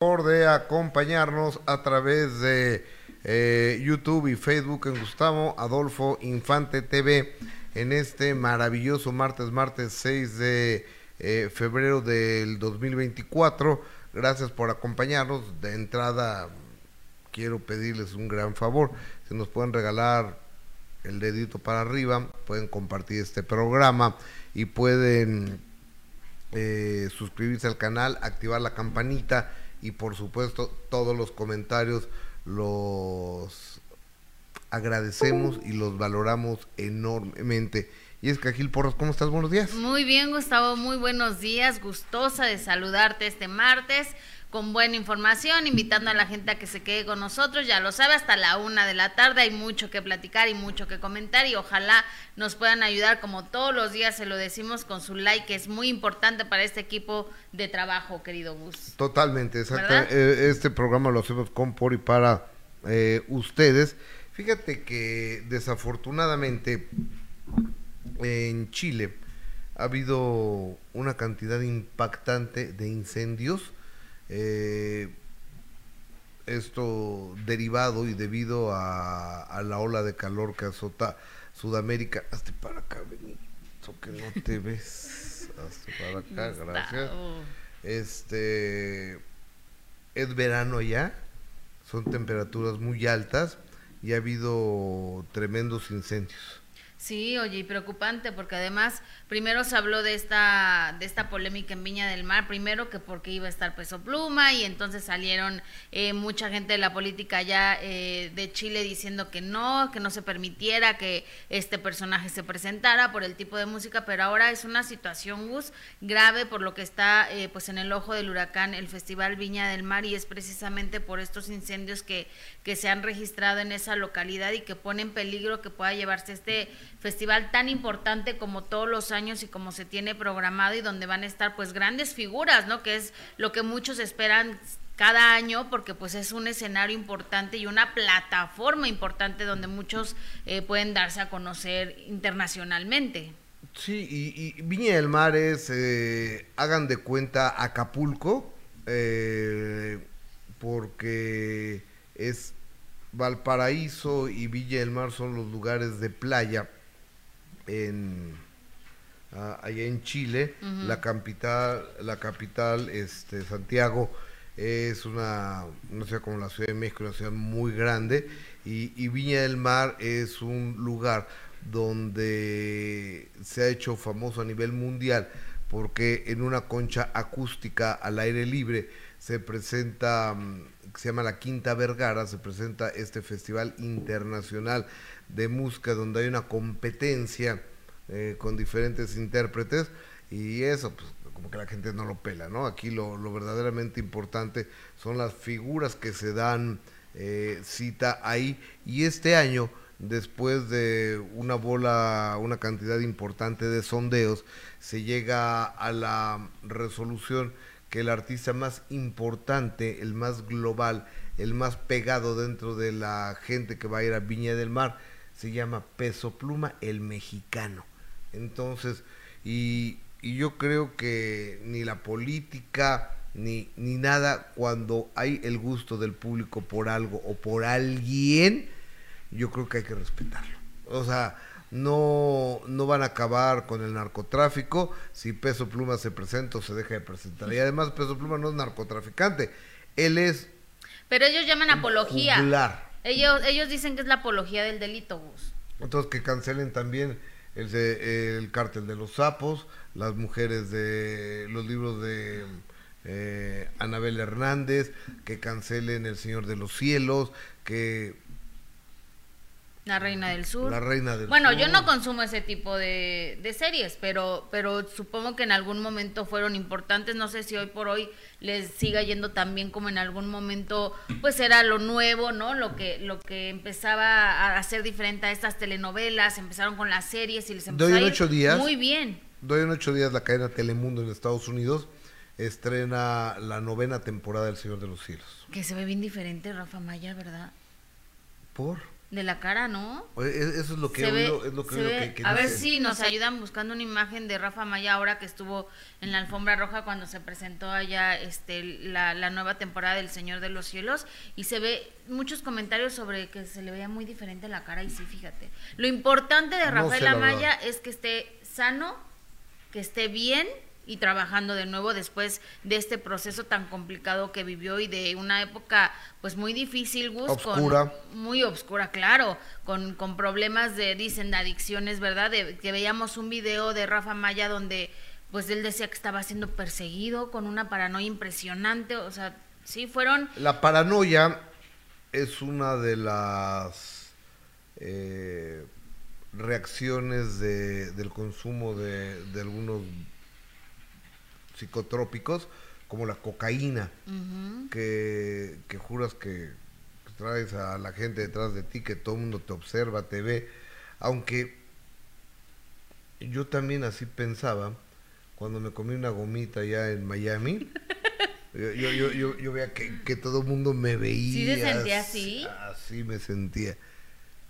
Por de acompañarnos a través de eh, YouTube y Facebook en Gustavo Adolfo Infante TV en este maravilloso martes, martes 6 de eh, febrero del 2024. Gracias por acompañarnos. De entrada, quiero pedirles un gran favor. Si nos pueden regalar el dedito para arriba, pueden compartir este programa y pueden eh, suscribirse al canal, activar la campanita y por supuesto todos los comentarios los agradecemos y los valoramos enormemente. Y es Gil Porras, ¿cómo estás? Buenos días. Muy bien, Gustavo, muy buenos días. Gustosa de saludarte este martes con buena información, invitando a la gente a que se quede con nosotros. Ya lo sabe, hasta la una de la tarde hay mucho que platicar y mucho que comentar y ojalá nos puedan ayudar como todos los días se lo decimos con su like, que es muy importante para este equipo de trabajo, querido Gus. Totalmente, exacto. Eh, este programa lo hacemos con, por y para eh, ustedes. Fíjate que desafortunadamente en Chile ha habido una cantidad impactante de incendios eh, esto derivado y debido a, la ola de calor que azota Sudamérica. Hazte para acá, Benito, que no te ves. Hazte para acá, gracias. Este es verano ya, son temperaturas muy altas y ha habido tremendos incendios. Sí, oye, y preocupante porque además primero se habló de esta de esta polémica en Viña del Mar, primero que porque iba a estar Peso Pluma y entonces salieron eh, mucha gente de la política ya eh, de Chile diciendo que no, que no se permitiera que este personaje se presentara por el tipo de música, pero ahora es una situación Gus grave por lo que está eh, pues en el ojo del huracán el Festival Viña del Mar y es precisamente por estos incendios que que se han registrado en esa localidad y que pone en peligro que pueda llevarse este festival tan importante como todos los años y como se tiene programado y donde van a estar pues grandes figuras, ¿no? Que es lo que muchos esperan cada año porque pues es un escenario importante y una plataforma importante donde muchos eh, pueden darse a conocer internacionalmente. Sí, y, Viña del Mar es, eh, hagan de cuenta Acapulco, eh, porque es Valparaíso y Villa del Mar son los lugares de playa en ah, allá en Chile, la capital, la capital, este, Santiago, es una, una ciudad como la Ciudad de México, una ciudad muy grande, y, y, Viña del Mar es un lugar donde se ha hecho famoso a nivel mundial, porque en una concha acústica al aire libre se presenta mm, que se llama La Quinta Vergara, se presenta este Festival Internacional de Música donde hay una competencia eh, con diferentes intérpretes y eso, pues como que la gente no lo pela, ¿no? Aquí lo, verdaderamente importante son las figuras que se dan eh, cita ahí y este año después de una bola, una cantidad importante de sondeos, se llega a la resolución que el artista más importante, el más global, el más pegado dentro de la gente que va a ir a Viña del Mar, se llama Peso Pluma, el mexicano. Entonces, y, yo creo que ni la política, ni, ni nada, cuando hay el gusto del público por algo o por alguien, yo creo que hay que respetarlo. O sea, no, no van a acabar con el narcotráfico si Peso Pluma se presenta o se deja de presentar. Y además Peso Pluma no es narcotraficante, él es... Pero ellos llaman apología. Ellos, ellos dicen que es la apología del delito, Gus. Entonces que cancelen también el, de, el cártel de los sapos, las mujeres de los libros de eh, Anabel Hernández, que cancelen El Señor de los Cielos, que la Reina del Sur. La Reina del bueno, yo no consumo ese tipo de, series, pero, pero supongo que en algún momento fueron importantes. No sé si hoy por hoy les siga yendo tan bien como en algún momento, pues era lo nuevo, ¿no? Lo que, lo que empezaba a hacer diferente a estas telenovelas, empezaron con las series y les empezó Doy en ocho días. Muy bien. Doy en ocho días la cadena Telemundo en Estados Unidos estrena la novena temporada del Señor de los Cielos. Que se ve bien diferente Rafa Maya, ¿verdad? ¿Por? De la cara, ¿no? Eso es lo que, he es lo que, A ver si nos ayudan buscando una imagen de Rafa Maya ahora que estuvo en la alfombra roja cuando se presentó allá este, la, la nueva temporada del Señor de los Cielos y se ve muchos comentarios sobre que se le veía muy diferente la cara y sí, fíjate. Lo importante de Rafael Amaya es que esté sano, que esté bien y trabajando de nuevo después de este proceso tan complicado que vivió y de una época pues muy difícil, Gus, Con, muy obscura, claro, con, con problemas de, dicen, de adicciones, ¿verdad? De, que veíamos un video de Rafa Maya donde pues él decía que estaba siendo perseguido con una paranoia impresionante, o sea, sí fueron... La paranoia es una de las... Eh, reacciones de, del consumo de, de algunos psicotrópicos como la cocaína, que, juras que, traes a la gente detrás de ti, que todo el mundo te observa, te ve, aunque yo también así pensaba cuando me comí una gomita ya en Miami. Yo, yo, yo, yo, veía que, que, todo el mundo me veía. ¿Sí se sentía así? Así me sentía.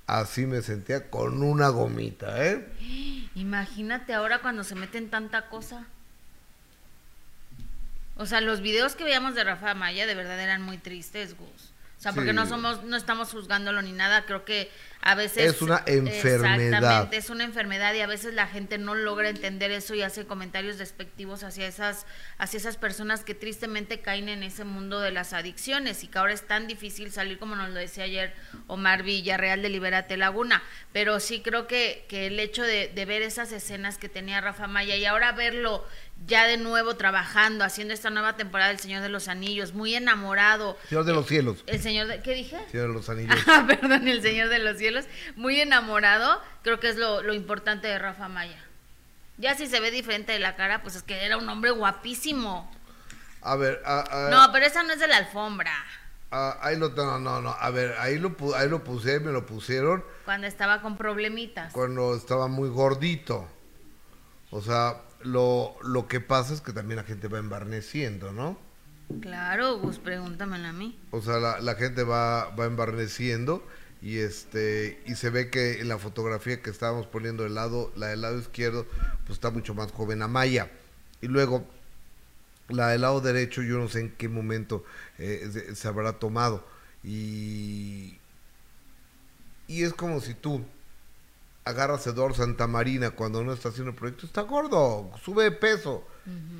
Así me sentía con una gomita, ¿eh? Imagínate ahora cuando se meten tanta cosa. O sea, los videos que veíamos de Rafa Maya de verdad eran muy tristes, Gus. O sea, porque no somos, no estamos juzgándolo ni nada, creo que a veces... Es una enfermedad. Exactamente, es una enfermedad y a veces la gente no logra entender eso y hace comentarios despectivos hacia esas, hacia esas personas que tristemente caen en ese mundo de las adicciones y que ahora es tan difícil salir, como nos lo decía ayer Omar Villarreal de Liberate Laguna. Pero sí creo que, que el hecho de, de ver esas escenas que tenía Rafa Maya y ahora verlo ya de nuevo trabajando, haciendo esta nueva temporada del Señor de los Anillos, muy enamorado. Señor de los cielos. El Señor de, ¿qué dije? Señor de los Anillos. Ah, perdón, el Señor de los cielos, muy enamorado, creo que es lo, lo importante de Rafa Maya. Ya si se ve diferente de la cara, pues es que era un hombre guapísimo. A ver, no, pero esa no es de la alfombra. ahí lo no, no, no, a ver, ahí lo ahí lo puse, me lo pusieron cuando estaba con problemitas. Cuando estaba muy gordito. O sea, lo, lo que pasa es que también la gente va embarneciendo, ¿no? Claro, Gus, pregúntamelo a mí. O sea, la, la gente va, va embarneciendo y este y se ve que en la fotografía que estábamos poniendo del lado, la del lado izquierdo, pues está mucho más joven Amaya. Y luego la del lado derecho, yo no sé en qué momento eh, se, habrá tomado. Y, y es como si tú agarra Eduardo Santa Marina cuando no está haciendo el proyecto, está gordo, sube de peso.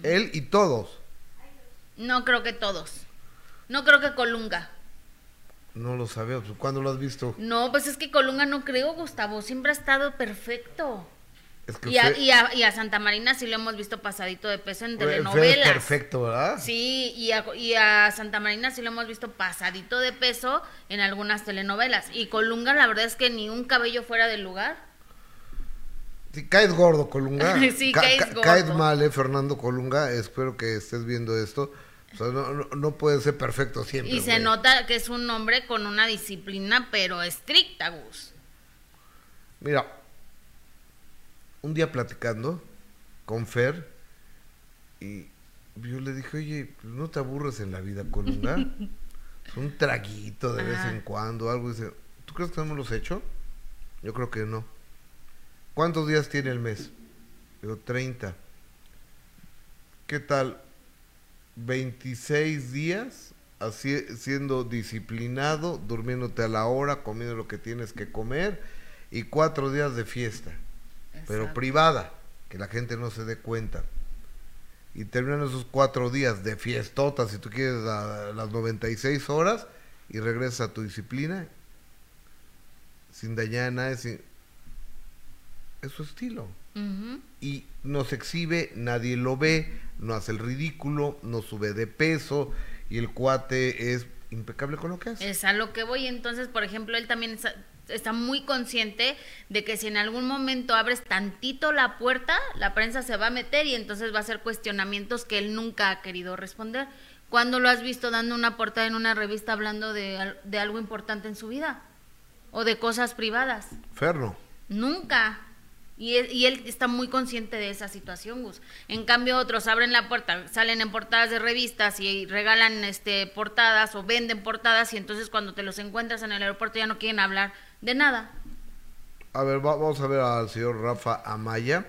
Él y todos. No creo que todos. No creo que Colunga. No lo sabía, ¿cuándo lo has visto? No, pues es que Colunga no creo, Gustavo, siempre ha estado perfecto. y, a, y, a, Santa Marina sí lo hemos visto pasadito de peso en telenovelas. perfecto, ¿verdad? Sí, y a, y a Santa Marina sí lo hemos visto pasadito de peso en algunas telenovelas. Y Colunga, la verdad es que ni un cabello fuera del lugar. Si caes gordo, Colunga. sí, caes gordo. Caes mal, eh, Fernando Colunga. Espero que estés viendo esto. O sea, no, puede ser perfecto siempre. Y se nota que es un hombre con una disciplina, pero estricta, Gus. Mira, un día platicando con Fer, y yo le dije, oye, pues, no te aburres en la vida, Colunga. un traguito de vez en cuando, algo. dice, ¿tú crees que no hemos hecho? Yo creo que no. ¿Cuántos días tiene el mes? Digo, 30. ¿Qué tal? 26 días así, siendo disciplinado, durmiéndote a la hora, comiendo lo que tienes que comer y cuatro días de fiesta, pero privada, que la gente no se dé cuenta. Y terminan esos cuatro días de fiestota, si tú quieres, a las 96 horas y regresas a tu disciplina sin dañar a nadie, sin, es su estilo. Y nos exhibe, nadie lo ve, no hace el ridículo, no sube de peso y el cuate es impecable con lo que hace. Es a lo que voy. Entonces, por ejemplo, él también está, muy consciente de que si en algún momento abres tantito la puerta, la prensa se va a meter y entonces va a hacer cuestionamientos que él nunca ha querido responder. ¿Cuándo lo has visto dando una portada en una revista hablando de, de algo importante en su vida? ¿O de cosas privadas? Ferno. Nunca Y él, y él está muy consciente de esa situación, Gus. En cambio, otros abren la puerta, salen en portadas de revistas y regalan este portadas o venden portadas y entonces cuando te los encuentras en el aeropuerto ya no quieren hablar de nada. A ver, vamos a ver al señor Rafa Amaya,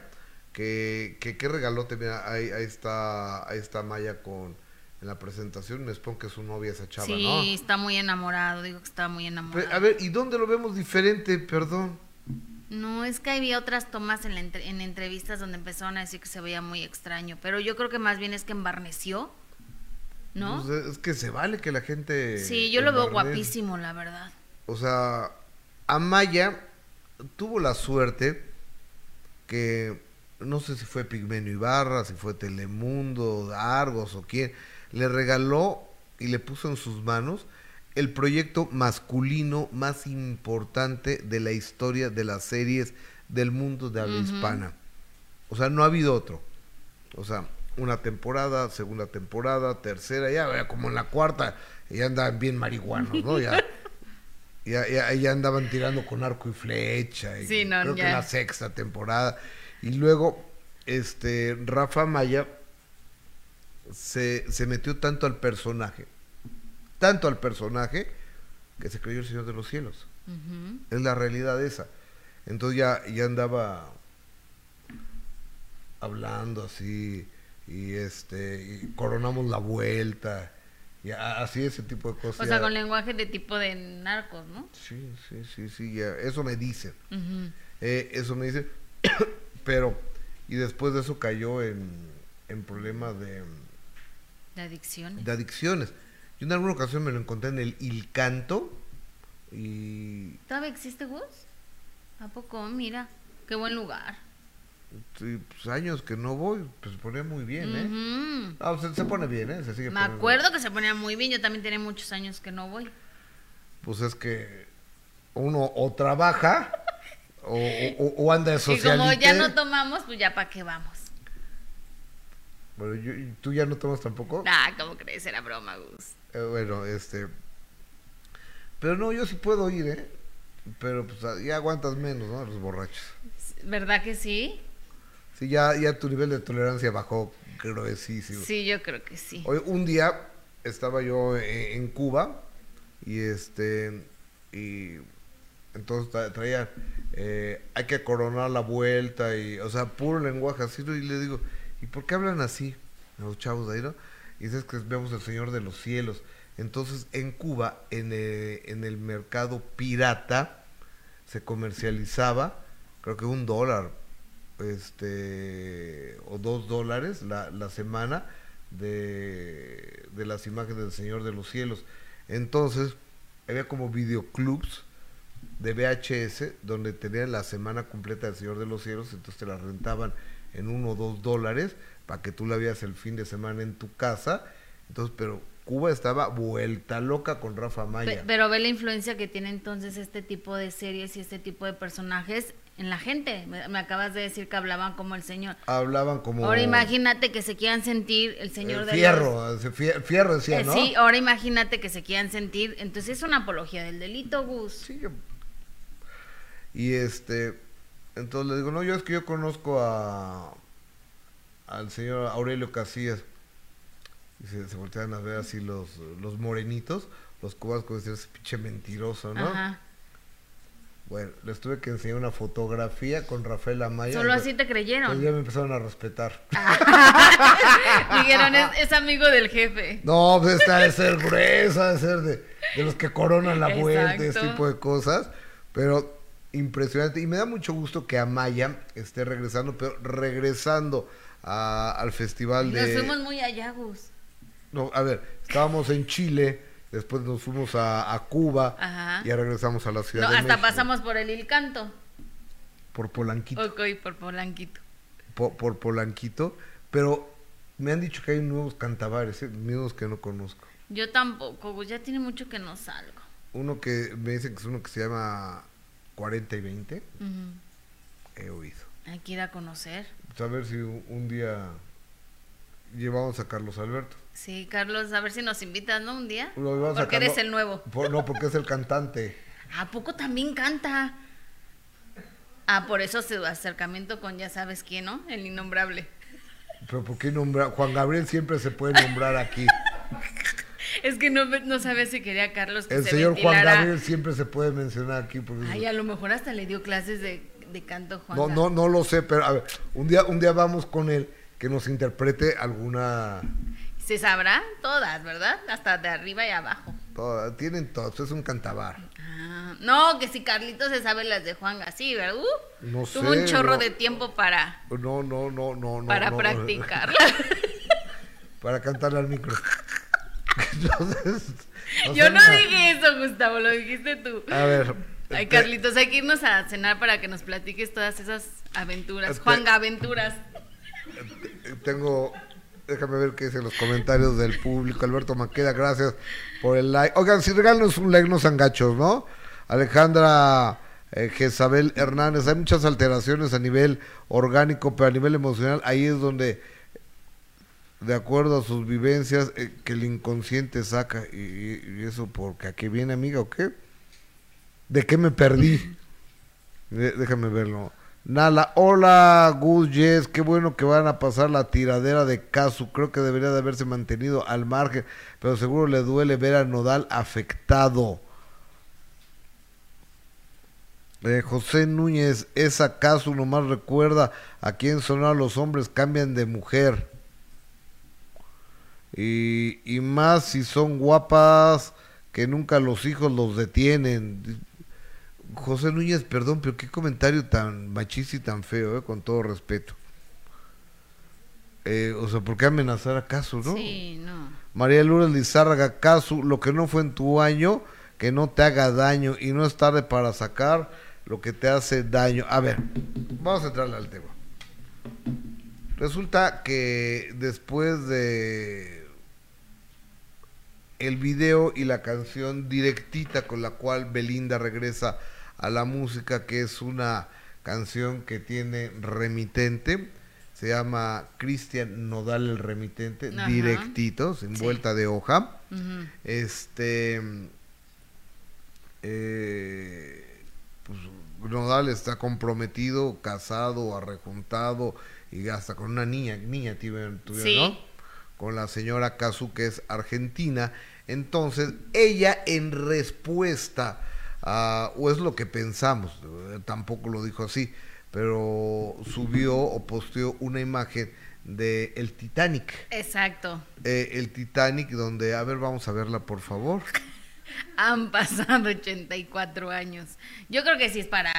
que, que qué regalote, mira, ahí, ahí está, ahí está Amaya con en la presentación, me supongo que es su novia esa chava, sí, ¿no? Sí, está muy enamorado, digo que está muy enamorado. a ver, ¿y dónde lo vemos diferente, perdón? No, es que había otras tomas en, en entrevistas donde empezaron a decir que se veía muy extraño, pero yo creo que más bien es que embarneció, ¿no? Pues es que se vale que la gente... Sí, yo lo veo guapísimo, la verdad. O sea, Amaya tuvo la suerte que, no sé si fue Pigmenio Ibarra, si fue Telemundo, Argos o quién, le regaló y le puso en sus manos el proyecto masculino más importante de la historia de las series del mundo de habla hispana. O sea, no ha habido otro. O sea, una temporada, segunda temporada, tercera, ya como en la cuarta, ya andaban bien marihuanos, ¿no? Ya, ya, ya, andaban tirando con arco y flecha. Y sí, no, creo que en la sexta temporada. Y luego, este, Rafa Maya se, se metió tanto al personaje tanto al personaje que se creyó el Señor de los Cielos. Es la realidad esa. Entonces ya, ya andaba hablando así y este y coronamos la vuelta y así ese tipo de cosas. O sea, con lenguaje de tipo de narcos, ¿no? Sí, sí, sí, sí, ya. eso me dice. Eh, eso me dice, pero y después de eso cayó en, en problemas de, de adicciones. De adicciones. Yo en alguna ocasión me lo encontré en el Il Canto y... ¿Todavía existe Gus? ¿A poco? Mira, qué buen lugar. Sí, pues años que no voy, pues se pone muy bien, ¿eh? Ah, se, pone bien, ¿eh? Se sigue me acuerdo que se ponía muy bien, yo también tenía muchos años que no voy. Pues es que uno o trabaja o, o, anda de socialite. Y como ya no tomamos, pues ya para qué vamos. Bueno, yo, ¿tú ya no tomas tampoco? Ah, ¿cómo crees? Era broma, Gus. Eh, bueno, este. Pero no, yo sí puedo ir, ¿eh? Pero pues ya aguantas menos, ¿no? Los borrachos. ¿Verdad que sí? Sí, ya, ya tu nivel de tolerancia bajó gruesísimo. Sí, yo creo que sí. Hoy, un día estaba yo en, Cuba y este. Y entonces traía. Eh, hay que coronar la vuelta y. O sea, puro lenguaje así. Y le digo, ¿y por qué hablan así? Los chavos de ahí, ¿no? Y dices que vemos el Señor de los Cielos. Entonces, en Cuba, en, eh, en el mercado pirata, se comercializaba, creo que un dólar, este, o dos dólares la, la semana de, de las imágenes del Señor de los Cielos. Entonces, había como videoclubs de VHS donde tenían la semana completa del Señor de los Cielos, entonces te la rentaban en uno o dos dólares para que tú la veas el fin de semana en tu casa. Entonces, pero Cuba estaba vuelta loca con Rafa Maya. Pero, ve la influencia que tiene entonces este tipo de series y este tipo de personajes en la gente. Me, acabas de decir que hablaban como el Señor. Hablaban como... Ahora imagínate que se quieran sentir el Señor de Fierro, fierro decía, eh, ¿no? Sí, ahora imagínate que se quieran sentir... Entonces es una apología del delito, Gus. Sí, y este... Entonces le digo, no, yo es que yo conozco a al señor Aurelio Casillas. Y se, se voltean a ver así los, los morenitos, los cubanos, ese pinche mentiroso, ¿no? Bueno, les tuve que enseñar una fotografía con Rafael Amaya. Solo así te creyeron. Pues ya me empezaron a respetar. Dijeron, es, amigo del jefe. No, pues está de ser gruesa, de ser de, los que coronan la vuelta, ese tipo de cosas. Pero impresionante. Y me da mucho gusto que Amaya esté regresando, pero regresando al festival de... Nos fuimos muy allá, No, a ver, estábamos en Chile, después nos fuimos a, Cuba y ya regresamos a la ciudad no, hasta pasamos por el Ilcanto. Por Polanquito. Ok, por Polanquito. Por, Polanquito, pero me han dicho que hay nuevos cantabares, ¿eh? nuevos que no conozco. Yo tampoco, ya tiene mucho que no salgo. Uno que me dicen que es uno que se llama 40 y 20. He oído. Hay que ir a conocer a ver si un día llevamos a Carlos Alberto. Sí, Carlos, a ver si nos invitas, ¿no? Un día. porque eres el nuevo. no, porque es el cantante. ¿A poco también canta? Ah, por eso su acercamiento con ya sabes quién, ¿no? El innombrable. Pero ¿por qué nombrar? Juan Gabriel siempre se puede nombrar aquí. Es que no, no sabía si quería Carlos que El se señor Juan. Gabriel siempre se puede mencionar aquí. Porque Ay, a lo mejor hasta le dio clases de, de canto Juan no, no, no lo sé, pero a ver, un día, un día vamos con él que nos interprete alguna... Se sabrán todas, ¿verdad? Hasta de arriba y abajo. toda- tienen todos, es un cantabar. Ah, no, que si Carlitos se sabe las de Juan así, ¿verdad? Uh, No tuvo sé, un chorro no. de tiempo para, No, no, no, no, no. para no, practicar. Para cantarle al micro. Entonces, o Yo no dije eso, Gustavo, lo dijiste tú. A ver. Ay, Carlitos, hay que irnos a cenar para que nos platiques todas esas aventuras. Juan Aventuras. Tengo, déjame ver qué dicen los comentarios del público. Alberto Maqueda, gracias por el like. Oigan, si regalan un like, no sean gachos, ¿no? Alejandra eh, Jezabel Hernández, hay muchas alteraciones a nivel orgánico, pero a nivel emocional, ahí es donde, de acuerdo a sus vivencias, eh, que el inconsciente saca. Y, y- y eso, porque ¿a qué viene, amiga, o qué? ¿De qué me perdí? Déjame verlo. Nala, hola, good yes, qué bueno que van a pasar la tiradera de Casu, creo que debería de haberse mantenido al margen, pero seguro le duele ver a Nodal afectado. Eh, José Núñez, esa Casu nomás recuerda a quién sonar los hombres cambian de mujer. Y, y más si son guapas que nunca los hijos los detienen. José Núñez, perdón, pero qué comentario tan machista y tan feo, eh, con todo respeto. Eh, o sea, ¿por qué amenazar a Casu, no? Sí, no. María Lourdes Lizárraga, Casu, lo que no fue en tu año, que no te haga daño y no es tarde para sacar lo que te hace daño. A ver, vamos a entrarle al tema. Resulta que después de el video y la canción directita con la cual Belinda regresa a la música, que es una canción que tiene remitente, se llama Cristian Nodal el remitente, Ajá. directito, sin Sí. vuelta de hoja. Este. eh, pues Nodal está comprometido, casado, arrejuntado y hasta con una niña, niña tuvieron, Sí. ¿no? Con la señora Kazu, que es argentina. Entonces, ella en respuesta a, o es lo que pensamos, eh, tampoco lo dijo así, pero subió o posteó una imagen de el Titanic. Exacto. Eh, el Titanic, donde, a ver, vamos a verla, por favor. Han pasado 84 años. Yo creo que sí es para,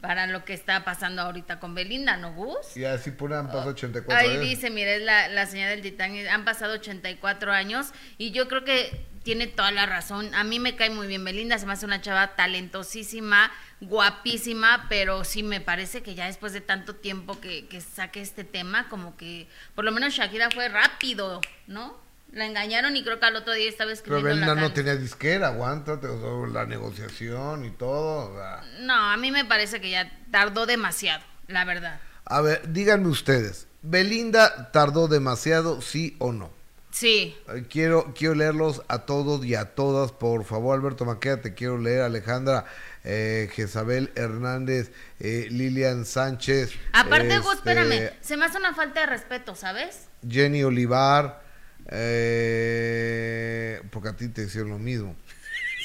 para lo que está pasando ahorita con Belinda, ¿no, Gus? Y así pone, han pasado 84 Ahí años. dice, mira, es la, la señal del Titanic. Han pasado 84 años y yo creo que tiene toda la razón. A mí me cae muy bien Belinda, se me hace una chava talentosísima, guapísima, pero sí me parece que ya después de tanto tiempo que, que saque este tema, como que por lo menos Shakira fue rápido, ¿no? La engañaron y creo que al otro día estaba Pero escribiendo Belinda la no tenía disquera, aguántate, o sea, la negociación y todo. o sea. No, a mí me parece que ya tardó demasiado, la verdad. A ver, díganme ustedes, ¿Belinda tardó demasiado, sí o no? Sí, Quiero, quiero leerlos a todos y a todas, por favor, Alberto Maqueda, te quiero leer, Alejandra, eh, Jezabel Hernández, eh, Lilian Sánchez. aparte, este, espérame, se me hace una falta de respeto, ¿sabes? Jenny Olivar, eh, porque a ti te hicieron lo mismo.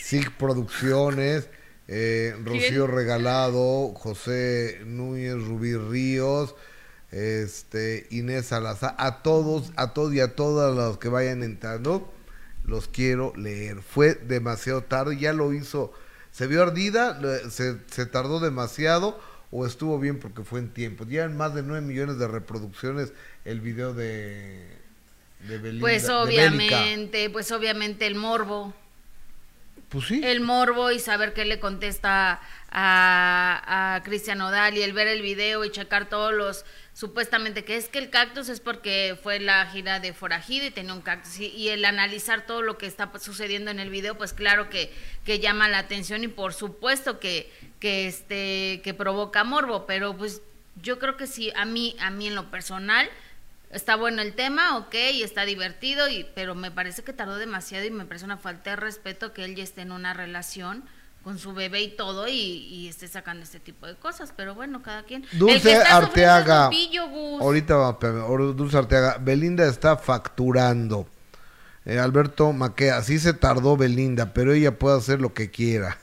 SIG Producciones, eh, Rocío Regalado, José Núñez, Rubí Ríos, este, Inés Salazar, a todos, a todos y a todas los que vayan entrando, los quiero leer. Fue demasiado tarde, ya lo hizo, se vio ardida, se, se tardó demasiado o estuvo bien porque fue en tiempo. Llevan más de 9 millones de reproducciones el video de, de Belinda. Pues de obviamente, pues obviamente el morbo. Pues sí. El morbo y saber qué le contesta a, a Cristian Odal y el ver el video y checar todos los supuestamente que es que el cactus es porque fue la gira de Forajido y tenía un cactus. Y, el analizar todo lo que está sucediendo en el video pues claro que, que llama la atención y por supuesto que, que este que provoca morbo. Pero pues yo creo que sí a mí a mí en lo personal Está bueno el tema, ok, y está divertido, y, pero me parece que tardó demasiado y me parece una falta de respeto que él ya esté en una relación con su bebé y todo y, y esté sacando este tipo de cosas, pero bueno, cada quien. Dulce Arteaga. ahorita, Dulce Arteaga, Belinda está facturando. Eh, Alberto Maquea, sí se tardó Belinda, pero ella puede hacer lo que quiera.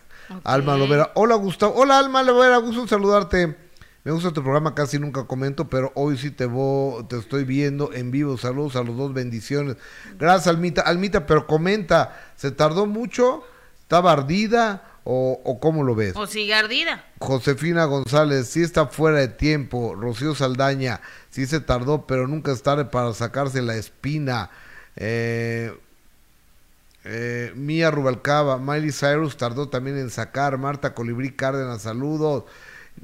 Alma Lovera, hola Gustavo, hola Alma Lovera, gusto en saludarte. Me gusta tu programa, casi nunca comento, pero hoy sí te voy, te estoy viendo en vivo. Saludos a los dos, bendiciones. Gracias, Almita. Almita, pero comenta, ¿se tardó mucho? ¿Estaba ardida? O, o, cómo lo ves? O sigue ardida. Josefina González, sí está fuera de tiempo. Rocío Saldaña, sí se tardó, pero nunca es tarde para sacarse la espina. Eh, eh, Mía Rubalcaba, Miley Cyrus tardó también en sacar. Marta Colibrí Cárdenas, saludos.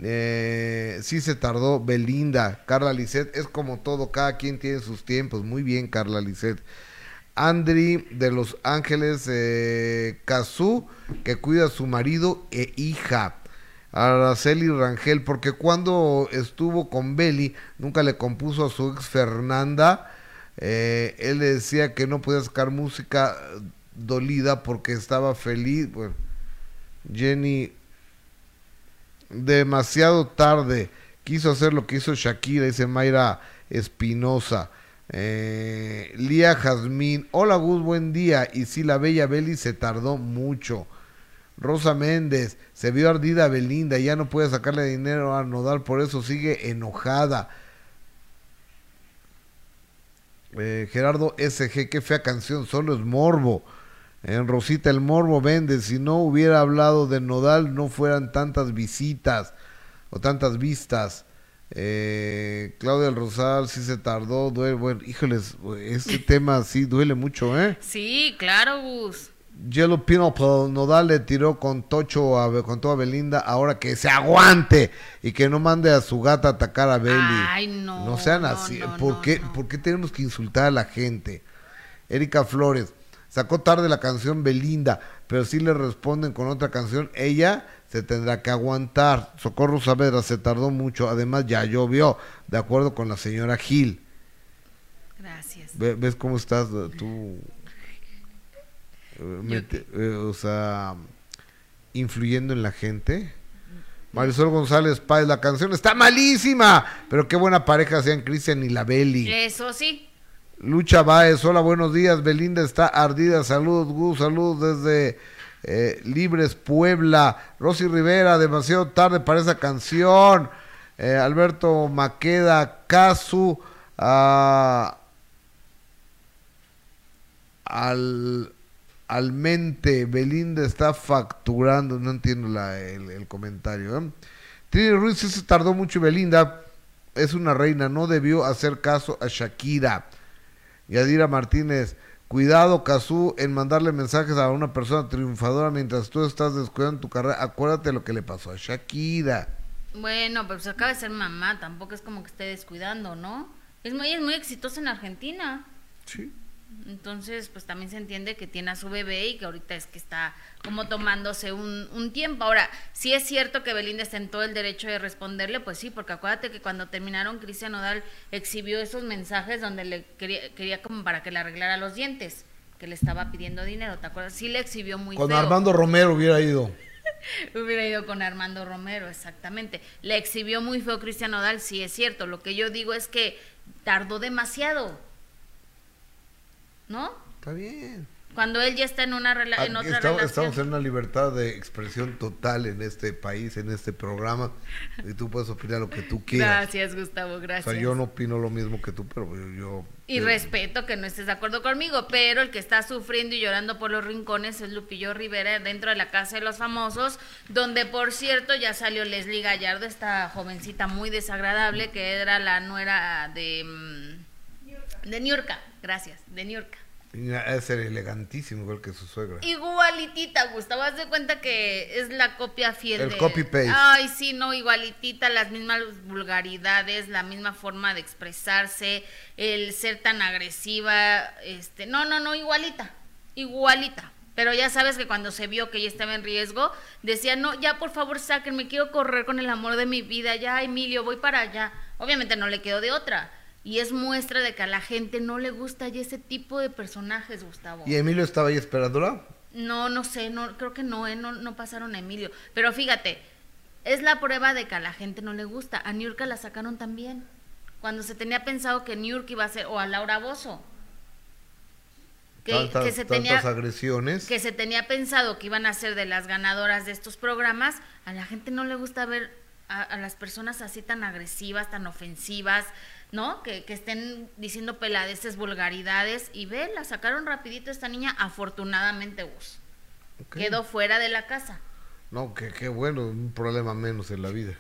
Eh, sí se tardó Belinda, Carla Lisset, es como todo, cada quien tiene sus tiempos. Muy bien, Carla Lisset. Andri de Los Ángeles, eh, que cuida a su marido e hija. Araceli Rangel, porque cuando estuvo con Beli, nunca le compuso a su ex Fernanda. Eh, él le decía que no podía sacar música dolida porque estaba feliz. Jenny demasiado tarde. Quiso hacer lo que hizo Shakira, dice Mayra Espinosa. Eh, Lía Jazmín, hola Gus, buen día. Y si la bella Beli se tardó mucho. Rosa Méndez, se vio ardida Belinda, ya no puede sacarle dinero a Nodal, por eso sigue enojada. Eh, Gerardo SG, qué fea canción, solo es morbo. En Rosita el Morbo vende, si no hubiera hablado de Nodal no fueran tantas visitas o tantas vistas. Eh, Claudia Rosal sí se tardó, duele, bueno, híjoles, este tema sí duele mucho, ¿eh? Sí, claro, Gus. Yellow Pineapple, Nodal le tiró con Tocho a, con toda Belinda, ahora que se aguante y que no mande a su gata a atacar a Beli. Ay, no. No sean así. ¿Por, qué, ¿Por qué tenemos que insultar a la gente? Erika Flores, Sacó tarde la canción Belinda, pero si le responden con otra canción, ella se tendrá que aguantar. Socorro Saavedra se tardó mucho, además ya llovió, de acuerdo con la señora Gil. Gracias. ¿Ves cómo estás eh, tú? Eh, eh, o sea, influyendo en la gente. Marisol González Páez, la canción está malísima, pero qué buena pareja sean Cristian y la Beli. Eso sí. Lucha Baez, hola, buenos días. Belinda está ardida. Saludos, Gus, saludos desde eh, Libres, Puebla. Rosy Rivera, demasiado tarde para esa canción. Eh, Alberto Maqueda, Casu. al, mente, Belinda está facturando. No entiendo el, comentario. ¿eh? Trini Ruiz se tardó mucho. Belinda es una reina, no debió hacer caso a Shakira. Yadira Martínez, cuidado, Cazú, en mandarle mensajes a una persona triunfadora mientras tú estás descuidando tu carrera. Acuérdate lo que le pasó a Shakira. Bueno, pero se acaba de ser mamá, tampoco es como que esté descuidando, ¿no? Es muy, es muy exitosa en Argentina. Sí. Entonces, pues también se entiende que tiene a su bebé y que ahorita es que está como tomándose un, un tiempo. Ahora, si es cierto que Belinda está en todo el derecho de responderle, pues sí, porque acuérdate que cuando terminaron, Cristian Odal exhibió esos mensajes donde le quería, quería como para que le arreglara los dientes, que le estaba pidiendo dinero, ¿te acuerdas? Sí le exhibió muy Con Armando Romero hubiera ido. hubiera ido con Armando Romero, exactamente. Le exhibió muy feo Cristian Odal, sí es cierto. Lo que yo digo es que tardó demasiado ¿no? Está bien. Cuando él ya está en una rela en otra estamos, relación. Estamos en una libertad de expresión total en este país, en este programa, y tú puedes opinar lo que tú quieras. Gracias, Gustavo, gracias. O sea, yo no opino lo mismo que tú, pero yo... y respeto que no estés de acuerdo conmigo, pero el que está sufriendo y llorando por los rincones es Lupillo Rivera dentro de la Casa de los Famosos, donde, por cierto, ya salió Leslie Gallardo, esta jovencita muy desagradable, que era la nuera de... De Niurka, gracias, de Niurka. Es ser elegantísimo, igual que su suegra. Igualitita, Gustavo. Haz de cuenta que es la copia fiel El copy-paste. Ay, sí, no, igualitita, las mismas vulgaridades, la misma forma de expresarse, el ser tan agresiva. este No, no, no, igualita. Igualita. Pero ya sabes que cuando se vio que ella estaba en riesgo, decía, no, ya por favor sáquenme, quiero correr con el amor de mi vida, ya Emilio, voy para allá. Obviamente no le quedó de otra y es muestra de que a la gente no le gusta ya ese tipo de personajes, Gustavo. ¿Y Emilio estaba ahí esperándola? No, no sé, no, creo que no, ¿eh? no, no pasaron a Emilio. Pero fíjate, es la prueba de que a la gente no le gusta. A Niurka la sacaron también. Cuando se tenía pensado que Niurka iba a ser, o a Laura Bozo. Que, se tenía, agresiones. Que se tenía pensado que iban a ser de las ganadoras de estos programas. A la gente no le gusta ver a, a las personas así tan agresivas, tan ofensivas, ¿no? Que, que, estén diciendo peladeces, vulgaridades. Y ve, la sacaron rapidito esta niña, afortunadamente, Gus. Quedó fuera de la casa. No, que qué bueno, un problema menos en la vida.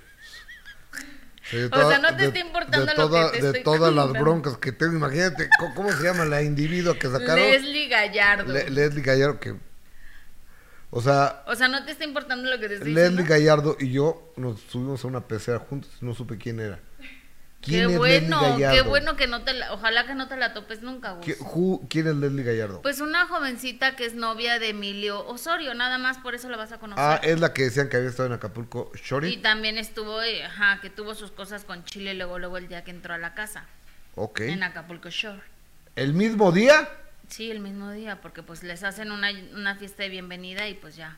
o sea, no te está importando lo que te De todas las broncas que tengo, imagínate, ¿cómo se llama la individua que sacaron? Leslie Gallardo. Leslie Gallardo, que... O sea... O sea, no te está importando lo que te estoy Leslie Gallardo y yo nos subimos a una pecera juntos, no supe quién era. Qué bueno, qué bueno que no te la, ojalá que no te la topes nunca, Gus. ¿Quién es Leslie Gallardo? Pues una jovencita que es novia de Emilio Osorio, nada más por eso la vas a conocer. Ah, es la que decían que había estado en Acapulco Shori. Y también estuvo, eh, ajá, que tuvo sus cosas con Chile luego luego el día que entró a la casa. Ok. En Acapulco Shore. ¿El mismo día? Sí, el mismo día, porque pues les hacen una, una fiesta de bienvenida y pues ya.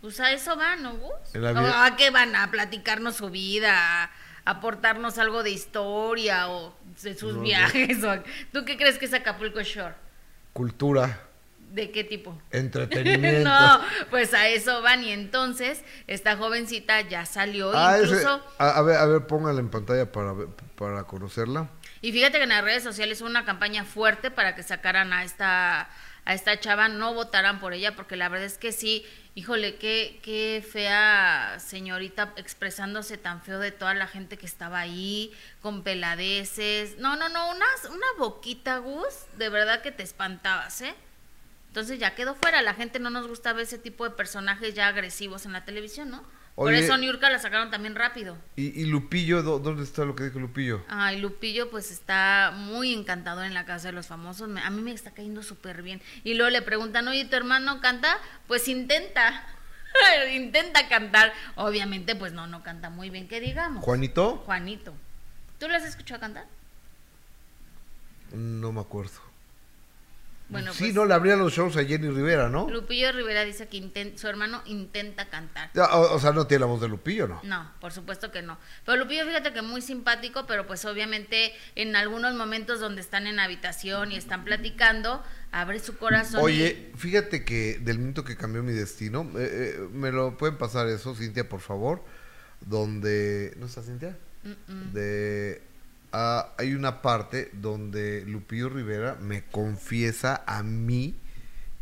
Pues a eso van, ¿no, Gus? ¿A qué van? A platicarnos su vida, aportarnos algo de historia o de sus viajes. O, ¿Tú qué crees que es Acapulco Shore? Cultura. ¿De qué tipo? Entretenimiento. no, pues a eso van y entonces esta jovencita ya salió ah, incluso... a, ver, a ver, póngala en pantalla para, para conocerla. Y fíjate que en las redes sociales hubo una campaña fuerte para que sacaran a esta a esta chava, no votaran por ella, porque la verdad es que sí, híjole, qué, qué fea señorita expresándose tan feo de toda la gente que estaba ahí, con peladeces. No, no, no, una, una boquita, Gus, de verdad que te espantabas, ¿eh? Entonces ya quedó fuera, la gente no nos gusta ver ese tipo de personajes ya agresivos en la televisión, ¿no? Por eso Niurka la sacaron también rápido. ¿Y, Lupillo? ¿Dónde está lo que dijo Lupillo? Ay, Lupillo pues está muy encantador en la casa de los famosos. a mí me está cayendo súper bien. Y luego le preguntan, oye, ¿tu hermano canta? Pues intenta. intenta cantar. Obviamente, pues no, no canta muy bien, que digamos. ¿Juanito? Juanito. ¿Tú lo has escuchado cantar? No me acuerdo sí, pues no, le abría los shows a Jenny Rivera, ¿no? Lupillo Rivera dice que su hermano intenta cantar. O, sea, no tiene la voz de Lupillo, ¿no? No, por supuesto que no. Pero Lupillo, fíjate que muy simpático, pero pues obviamente en algunos momentos donde están en habitación y están platicando, abre su corazón. Oye, fíjate que del minuto que cambió mi destino, eh, eh, me lo pueden pasar eso, Cintia, por favor, donde... ¿No está Cintia? De Hay una parte donde Lupillo Rivera me confiesa a mí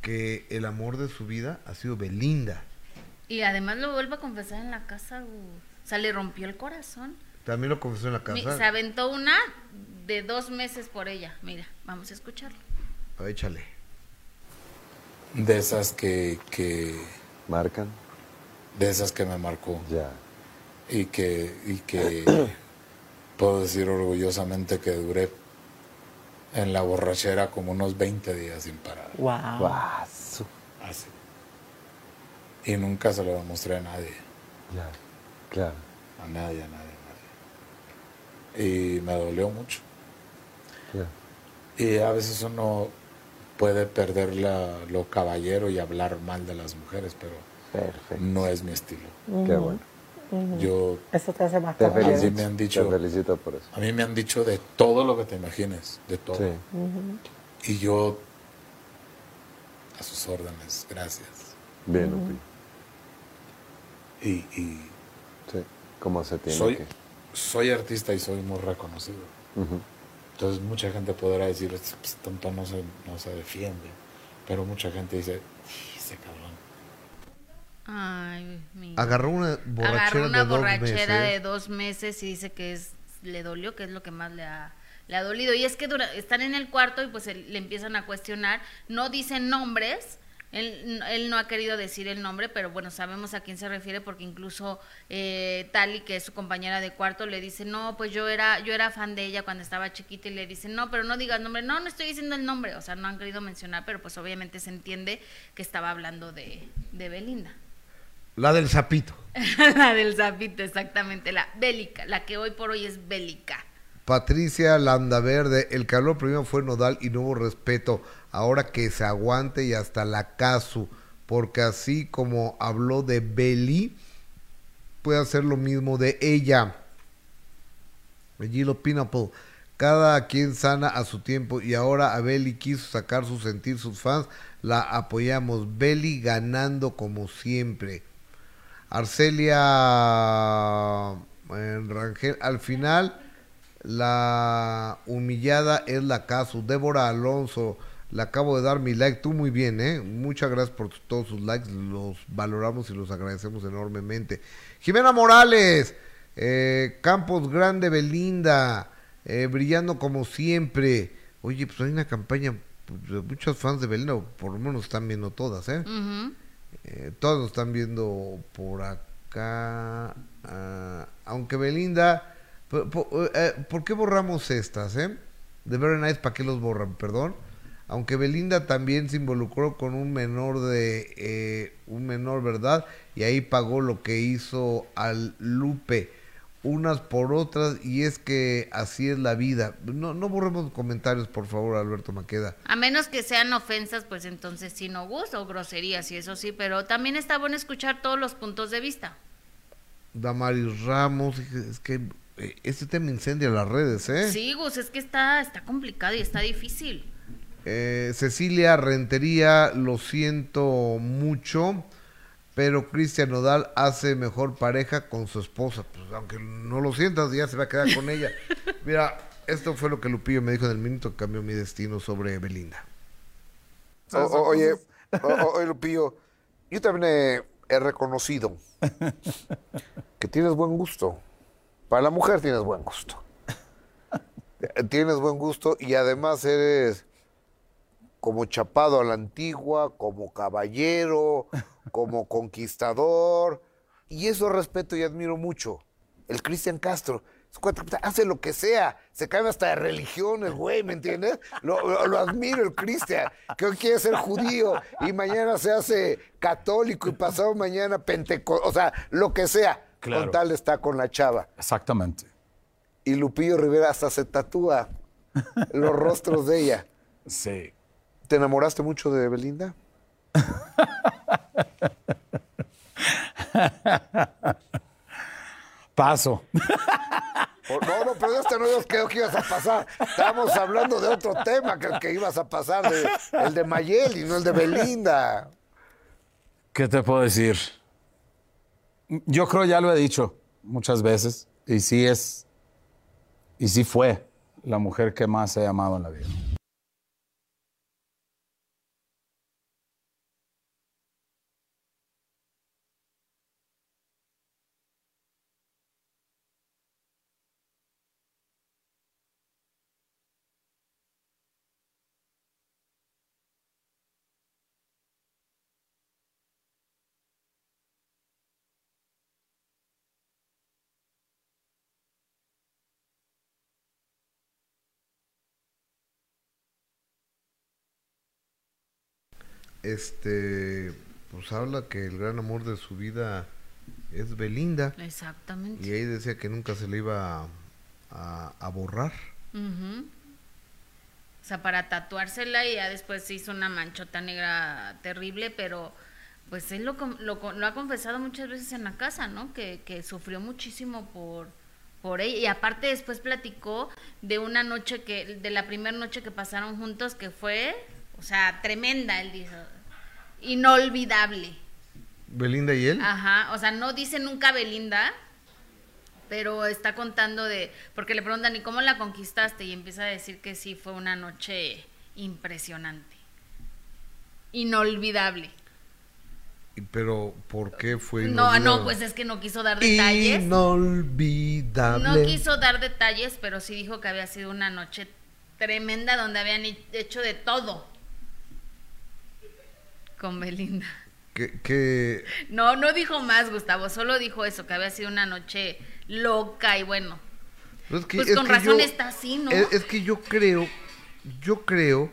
que el amor de su vida ha sido Belinda. Y además lo vuelve a confesar en la casa, o sea, le rompió el corazón. También lo confesó en la casa. Se aventó una de dos meses por ella. Mira, vamos a escucharlo. échale. De esas que, que... ¿Marcan? De esas que me marcó. Ya. Y que... Y que puedo decir orgullosamente que duré en la borrachera como unos 20 días sin parar. Wow. Así. Y nunca se lo demostré a nadie. Ya, claro. A nadie, a nadie, a nadie. Y me dolió mucho. Y a veces uno puede perder lo caballero y hablar mal de las mujeres, pero no es mi estilo. Qué bueno. Yo eso te hace más te felicito, me han dicho, te felicito por eso. A mí me han dicho de todo lo que te imagines, de todo. Y yo a sus órdenes, gracias. Bien, y, y sí, como se tiene soy, que... soy artista y soy muy reconocido. Entonces mucha gente podrá decir, pues, tonto no se, no se defiende, pero mucha gente dice, ese cabrón Ay, Agarró una borrachera, Agarró una de, borrachera dos de dos meses y dice que es le dolió, que es lo que más le ha, le ha dolido. Y es que están en el cuarto y pues le empiezan a cuestionar, no dicen nombres, él, él, no ha querido decir el nombre, pero bueno, sabemos a quién se refiere porque incluso eh, Tali, que es su compañera de cuarto, le dice, no, pues yo era, yo era fan de ella cuando estaba chiquita y le dice, no, pero no digas nombre, no, no estoy diciendo el nombre, o sea, no han querido mencionar, pero pues obviamente se entiende que estaba hablando de, de Belinda. La del sapito. la del sapito, exactamente, la bélica, la que hoy por hoy es bélica. Patricia Landaverde, el habló primero fue Nodal y no hubo respeto. Ahora que se aguante y hasta la casu, porque así como habló de Beli, puede hacer lo mismo de ella. Gilo Pineapple, cada quien sana a su tiempo y ahora a Beli quiso sacar su sentir sus fans, la apoyamos. Beli ganando como siempre. Arcelia eh, Rangel, al final la humillada es la caso. Débora Alonso, le acabo de dar mi like. Tú muy bien, ¿eh? Muchas gracias por todos sus likes. Los valoramos y los agradecemos enormemente. Jimena Morales, eh, Campos Grande Belinda, eh, brillando como siempre. Oye, pues hay una campaña pues, muchos fans de Belinda, por lo menos están viendo todas, ¿eh? Eh todos están viendo por acá. Ah, aunque Belinda eh, ¿Por, qué borramos estas, eh? De Very Nice, ¿para qué los borran? Perdón. Aunque Belinda también se involucró con un menor de eh, un menor, ¿verdad? Y ahí pagó lo que hizo al Lupe, unas por otras, y es que así es la vida. No, no borremos comentarios, por favor, Alberto Maqueda. A menos que sean ofensas, pues entonces sí no gusta, o groserías, y eso sí, pero también está bueno escuchar todos los puntos de vista. Damaris Ramos, es que este tema incendia las redes, ¿eh? Sí, Gus, es que está, está complicado y está difícil. Eh, Cecilia Rentería, lo siento mucho, pero Cristian Nodal hace mejor pareja con su esposa. Pues aunque no lo sientas, ya se va a quedar con ella. Mira, esto fue lo que Lupillo me dijo en el minuto que cambió mi destino sobre Belinda. oye, oye, Lupillo, yo también he reconocido que tienes buen gusto. Para la mujer tienes buen gusto. tienes buen gusto y además eres como chapado a la antigua, como caballero, como conquistador. Y eso respeto y admiro mucho. El Cristian Castro hace lo que sea, se cae hasta de religiones, güey, ¿me entiendes? Lo, admiro el Cristian, que hoy quiere ser judío y mañana se hace católico y pasado mañana pentecostal, o sea, lo que sea. Con tal está con la chava. Exactamente. Y Lupillo Rivera hasta se tatúa los rostros de ella. Sí. ¿Te enamoraste mucho de Belinda? Paso. Oh, no, no, pero este no nos quedó que ibas a pasar. Estábamos hablando de otro tema que el que ibas a pasar, el de Mayel y no el de Belinda. ¿Qué te puedo decir? Yo creo ya lo he dicho muchas veces y sí es y sí fue la mujer que más he amado en la vida. Este, pues habla que el gran amor de su vida es Belinda. Exactamente. Y ahí decía que nunca se le iba a, borrar. O sea, para tatuársela y ya después se hizo una manchota negra terrible, pero pues él lo, lo, ha confesado muchas veces en la casa, ¿no? Que, que sufrió muchísimo por, por ella. Y aparte después platicó de una noche que, de la primera noche que pasaron juntos, que fue o sea, tremenda, él dijo. Inolvidable. ¿Belinda y él? Ajá, o sea, no dice nunca Belinda, pero está contando de, porque le preguntan, ¿y cómo la conquistaste? Y empieza a decir que sí, fue una noche impresionante. Inolvidable. Pero, ¿por qué fue No, no, pues es que no quiso dar detalles. Inolvidable. No quiso dar detalles, pero sí dijo que había sido una noche tremenda donde habían hecho de todo con Belinda. Que, No, no dijo más, Gustavo, solo dijo eso, que había sido una noche loca y bueno. pues con razón está así, ¿no? Es, que yo creo, yo creo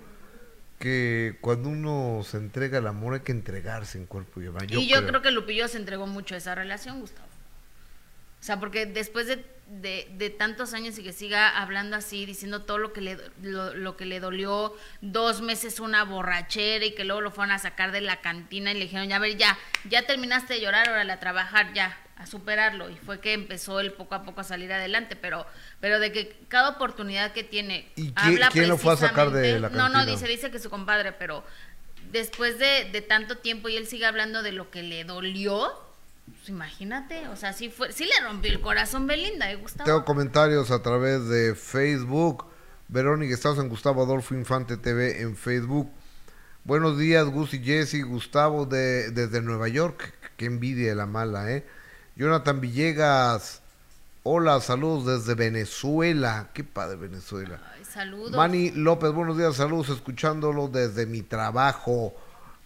que cuando uno se entrega al amor hay que entregarse en cuerpo y alma. y yo creo. que Lupillo se entregó mucho a esa relación, Gustavo. O sea, porque después de de, de tantos años y que siga hablando así, diciendo todo lo que le lo, lo que le dolió, dos meses una borrachera y que luego lo fueron a sacar de la cantina y le dijeron, ya a ver, ya, ya terminaste de llorar, órale a trabajar, ya, a superarlo. Y fue que empezó él poco a poco a salir adelante, pero, pero de que cada oportunidad que tiene, ¿Y quién- quién lo fue a sacar de la No, no, cantina? dice, dice que su compadre, pero después de, de tanto tiempo y él sigue hablando de lo que le dolió, pues imagínate, o sea, sí fue, sí le rompió el corazón Belinda, ¿eh, Gustavo? Tengo comentarios a través de Facebook. Verónica, estamos en Gustavo Adolfo Infante TV en Facebook. Buenos días, Gus y Jesse. Gustavo de, desde Nueva York. Qué envidia de la mala, ¿eh? Jonathan Villegas. Hola, saludos desde Venezuela. Qué padre Venezuela. Ay, saludos. Manny López, buenos días, saludos, escuchándolo desde mi trabajo.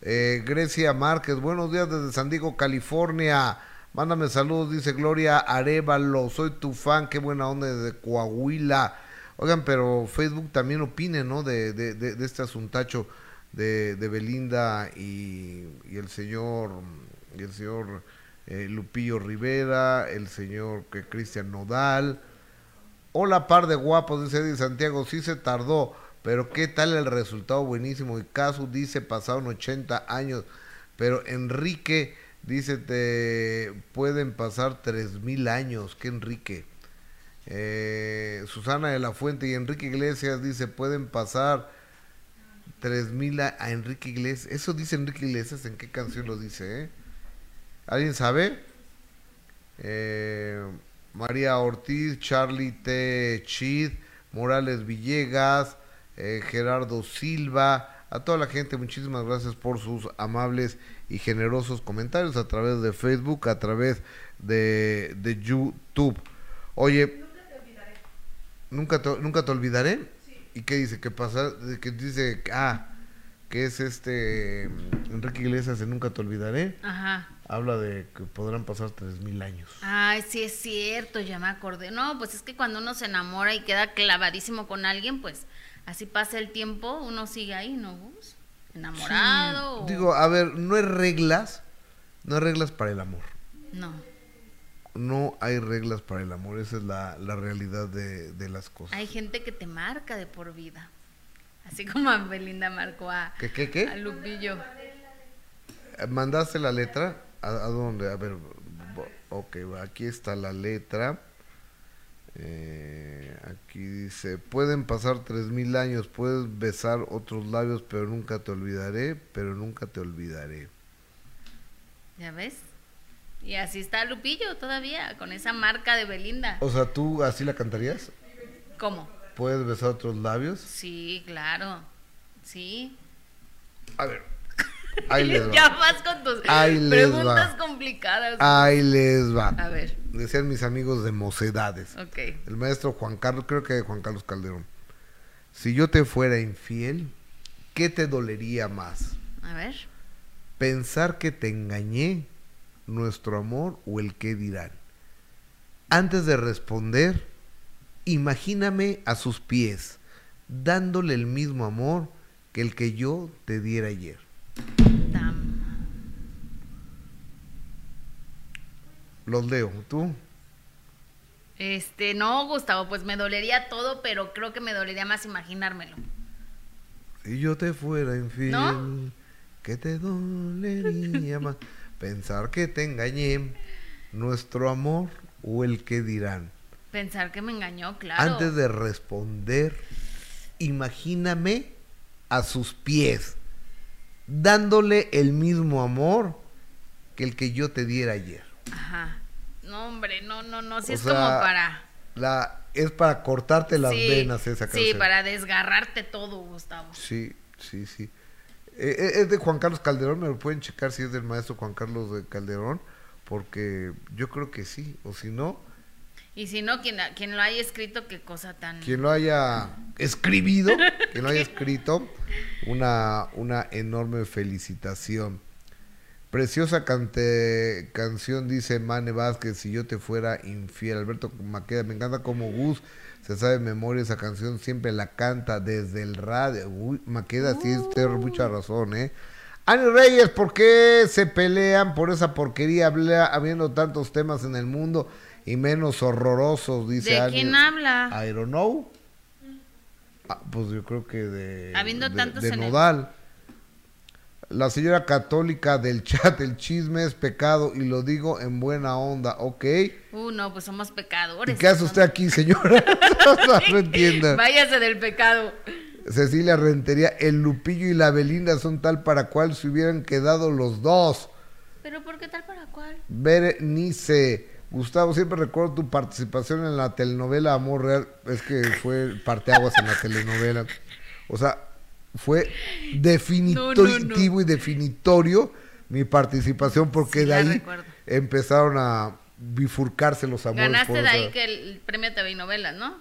Eh, Grecia Márquez, buenos días desde San Diego, California. Mándame saludos, dice Gloria Arevalo, soy tu fan, qué buena onda desde Coahuila. Oigan, pero Facebook también opine, ¿no? De, de, de- de este asuntacho de, Belinda y, y el señor, y el señor eh, Lupillo Rivera, el señor que Cristian Nodal. Hola, par de guapos, dice Eddie Santiago. Sí se tardó, pero ¿qué tal el resultado? Buenísimo. Y Casu dice, pasaron 80 años. Pero Enrique dice, te pueden pasar 3000 años. ¿Qué Enrique? Eh, Susana de la Fuente y Enrique Iglesias dice, pueden pasar 3000 a, Enrique Iglesias. Eso dice Enrique Iglesias, ¿en qué canción lo dice? eh? ¿Alguien sabe? Eh, María Ortiz, Charlie T. Chid, Morales Villegas, eh, Gerardo Silva, a toda la gente, muchísimas gracias por sus amables y generosos comentarios a través de Facebook, a través de, de YouTube. Oye, nunca te, nunca te olvidaré. ¿Y qué dice? ¿Qué pasa? Que dice, ah, que es este Enrique Iglesias de Nunca te olvidaré. Ajá. Habla de que podrán pasar tres mil años. Ay, sí es cierto, ya me acordé. No, pues es que cuando uno se enamora y queda clavadísimo con alguien, pues así pasa el tiempo, uno sigue ahí, ¿no? Gus? Enamorado. o- Digo, a ver, no hay reglas, no hay reglas para el amor. No. No hay reglas para el amor, esa es la, la realidad de, de las cosas. Hay gente que te marca de por vida. Así como a Belinda marcó a, ¿Qué, qué, a qué? Lupillo. ¿Mandaste la letra? ¿A, a dónde? A ver, ok, aquí está la letra. Eh, aquí dice, pueden pasar tres mil años, puedes besar otros labios, pero nunca te olvidaré, pero nunca te olvidaré. ¿Ya ves? Y así está Lupillo todavía, con esa marca de Belinda. O sea, ¿tú así la cantarías? ¿Cómo? ¿Puedes besar otros labios? Sí, claro. Sí. A ver, ahí les va. ya vas con tus Ahí preguntas va. complicadas. Ahí les va. A ver, Decían mis amigos de mocedades. ok. El maestro Juan Carlos, creo que Juan Carlos Calderón. Si yo te fuera infiel, ¿qué te dolería más? A ver. ¿Pensar que te engañé, nuestro amor o el qué dirán? Antes de responder, imagíname a sus pies, dándole el mismo amor que el que yo te diera ayer. Tam. Los leo, ¿tú? Este, no, Gustavo, pues me dolería todo, pero creo que me dolería más imaginármelo. Si yo te fuera infiel, ¿No? ¿qué te dolería más? Pensar que te engañé, nuestro amor o el que dirán. Pensar que me engañó, claro. Antes de responder, imagíname a sus pies, dándole el mismo amor que el que yo te diera ayer. Ajá. No, hombre, no, no, no, sí O es sea, como para... La, es para cortarte las sí, venas esa canción. Sí, para desgarrarte todo, Gustavo. Sí, sí, sí. Eh, eh, es de Juan Carlos Calderón, me lo pueden checar si es del maestro Juan Carlos de Calderón, porque yo creo que sí, o si no, Y si no, quien, quien lo haya escrito, qué cosa tan... quien lo haya escribido, quien lo haya escrito, una, una enorme felicitación. Preciosa cante- canción, dice Mane Vázquez, si yo te fuera infiel. Alberto Maqueda, me encanta como Gus se sabe de memoria esa canción, siempre la canta desde el radio. Uy, Maqueda, sí, usted tiene mucha razón, ¿eh? Ani Reyes, ¿por qué se pelean por esa porquería, habiendo tantos temas en el mundo y menos horrorosos, dice ¿De alguien. quién habla? I don't know. Ah, pues yo creo que de, Habiendo de, tantos de en el- Nodal. La señora católica del chat, el chisme es pecado y lo digo en buena onda, ¿ok? Uh, no, pues somos ¿Y pecadores. qué hace usted aquí, señora? no entiendo. Váyase del pecado. Cecilia Rentería, el Lupillo y la Belinda son tal para cual se hubieran quedado los dos. ¿Pero por qué tal para cuál? Berenice, Gustavo, siempre recuerdo tu participación en la telenovela Amor Real. Es que fue parteaguas en la telenovela. O sea, fue definitivo y definitorio mi participación porque Sí, de ahí recuerdo. empezaron a bifurcarse los amores. por Ganaste de ahí que el premio TV y novelas, ¿no?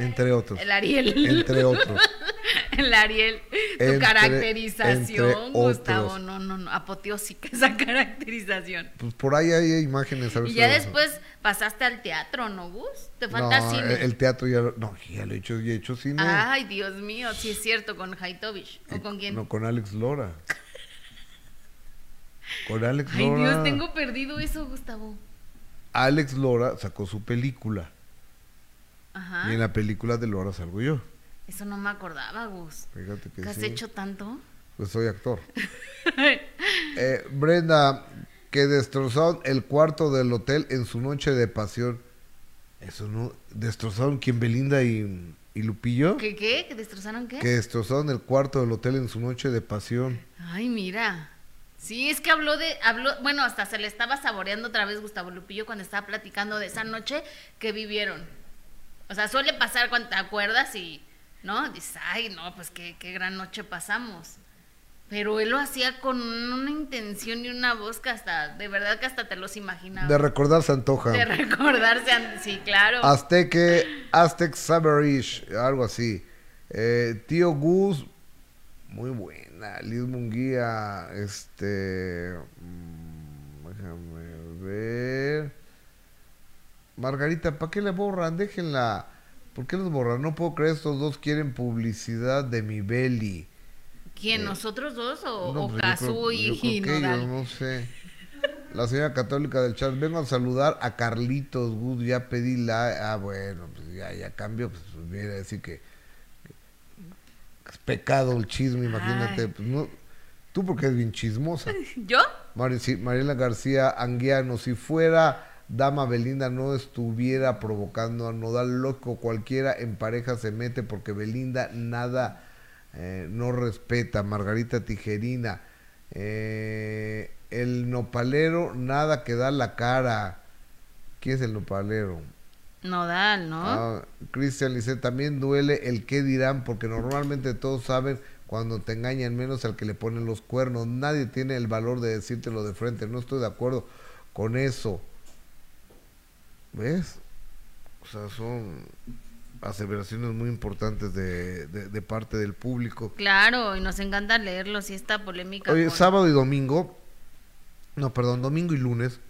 Entre otros. El Ariel. Entre otros. el Ariel. Tu Entre- caracterización, entre Gustavo. No, no, no. Apoteósica esa caracterización. Pues por ahí hay imágenes. a Y ya después pasaste al teatro, ¿no, Gus? Te falta No, cine. el teatro ya lo, no, ya lo he hecho, ya he hecho cine. Ay, Dios mío, sí es cierto, con Haitovich. ¿O con quién? No, con Alex Lora. Con Alex Ay, Lora. Dios, tengo perdido eso, Gustavo. Alex Lora sacó su película. Ajá. Y en la película de Lora salgo yo. Eso no me acordaba, Gus. Fíjate que ¿Qué has sí. hecho tanto? Pues soy actor. Eh, Brenda, que destrozaron el cuarto del hotel en su noche de pasión. Eso no. ¿Destrozaron quién? Belinda y, y Lupillo? ¿Qué, qué? ¿Que destrozaron qué? Que destrozaron el cuarto del hotel en su noche de pasión. Ay, mira. Sí, es que habló de, habló, bueno, hasta se le estaba saboreando otra vez Gustavo Lupillo cuando estaba platicando de esa noche que vivieron. O sea, suele pasar cuando te acuerdas y, ¿no? Dices, ay, no, pues qué, qué gran noche pasamos. Pero él lo hacía con una intención y una voz que hasta, de verdad que hasta te los imaginaba. De recordar se antoja. De recordarse, sí, claro. Azteque, Aztec Saberish, algo así. Eh, tío Gus, muy buena. Liz Munguía, este. mm, déjame ver. Margarita, ¿para qué le borran? Déjenla. ¿Por qué los borran? No puedo creer, estos dos quieren publicidad de mi Beli. ¿Quién, nosotros dos o, No, o pues yo Cazú creo- y, yo creo y que ellos, Nodal? no sé. La señora católica del chat, vengo a saludar a Carlitos Gus, ya pedí la... Ah, bueno, pues ya, ya cambio, pues viene a decir que, que es pecado el chisme, imagínate. Pues, no, tú porque eres bien chismosa. ¿Yo? Sí, Mariela García Anguiano, si fuera Dama Belinda no estuviera provocando a Nodal loco, cualquiera en pareja se mete porque Belinda nada eh, no respeta. Margarita Tijerina, eh, el nopalero nada que da la cara. ¿Quién es el nopalero? Nodal, ¿no? Ah, Cristian Lice, también duele el qué dirán, porque normalmente todos saben cuando te engañan, menos al que le ponen los cuernos. Nadie tiene el valor de decírtelo de frente. No estoy de acuerdo con eso. ¿Ves? O sea, son aseveraciones muy importantes de, de- de parte del público. Claro, y nos encanta leerlos y esta polémica. Oye, con- sábado y domingo, no, perdón, domingo y lunes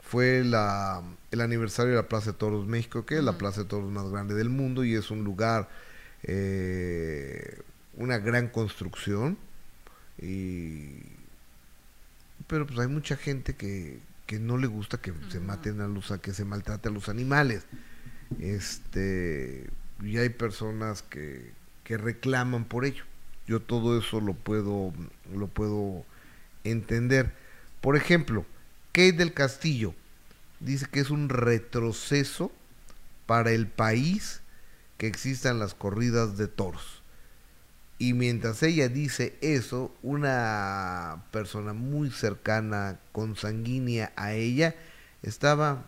fue la, el aniversario de la Plaza de Toros México, que es la Plaza de Toros más grande del mundo y es un lugar, eh, una gran construcción. Y, pero pues hay mucha gente que, que no le gusta que se maten a los, a que se maltrate a los animales. Este, y hay personas que, que reclaman por ello. Yo todo eso lo puedo, lo puedo entender. Por ejemplo, Kate del Castillo dice que es un retroceso para el país que existan las corridas de toros. Y mientras ella dice eso, una persona muy cercana, consanguínea a ella, estaba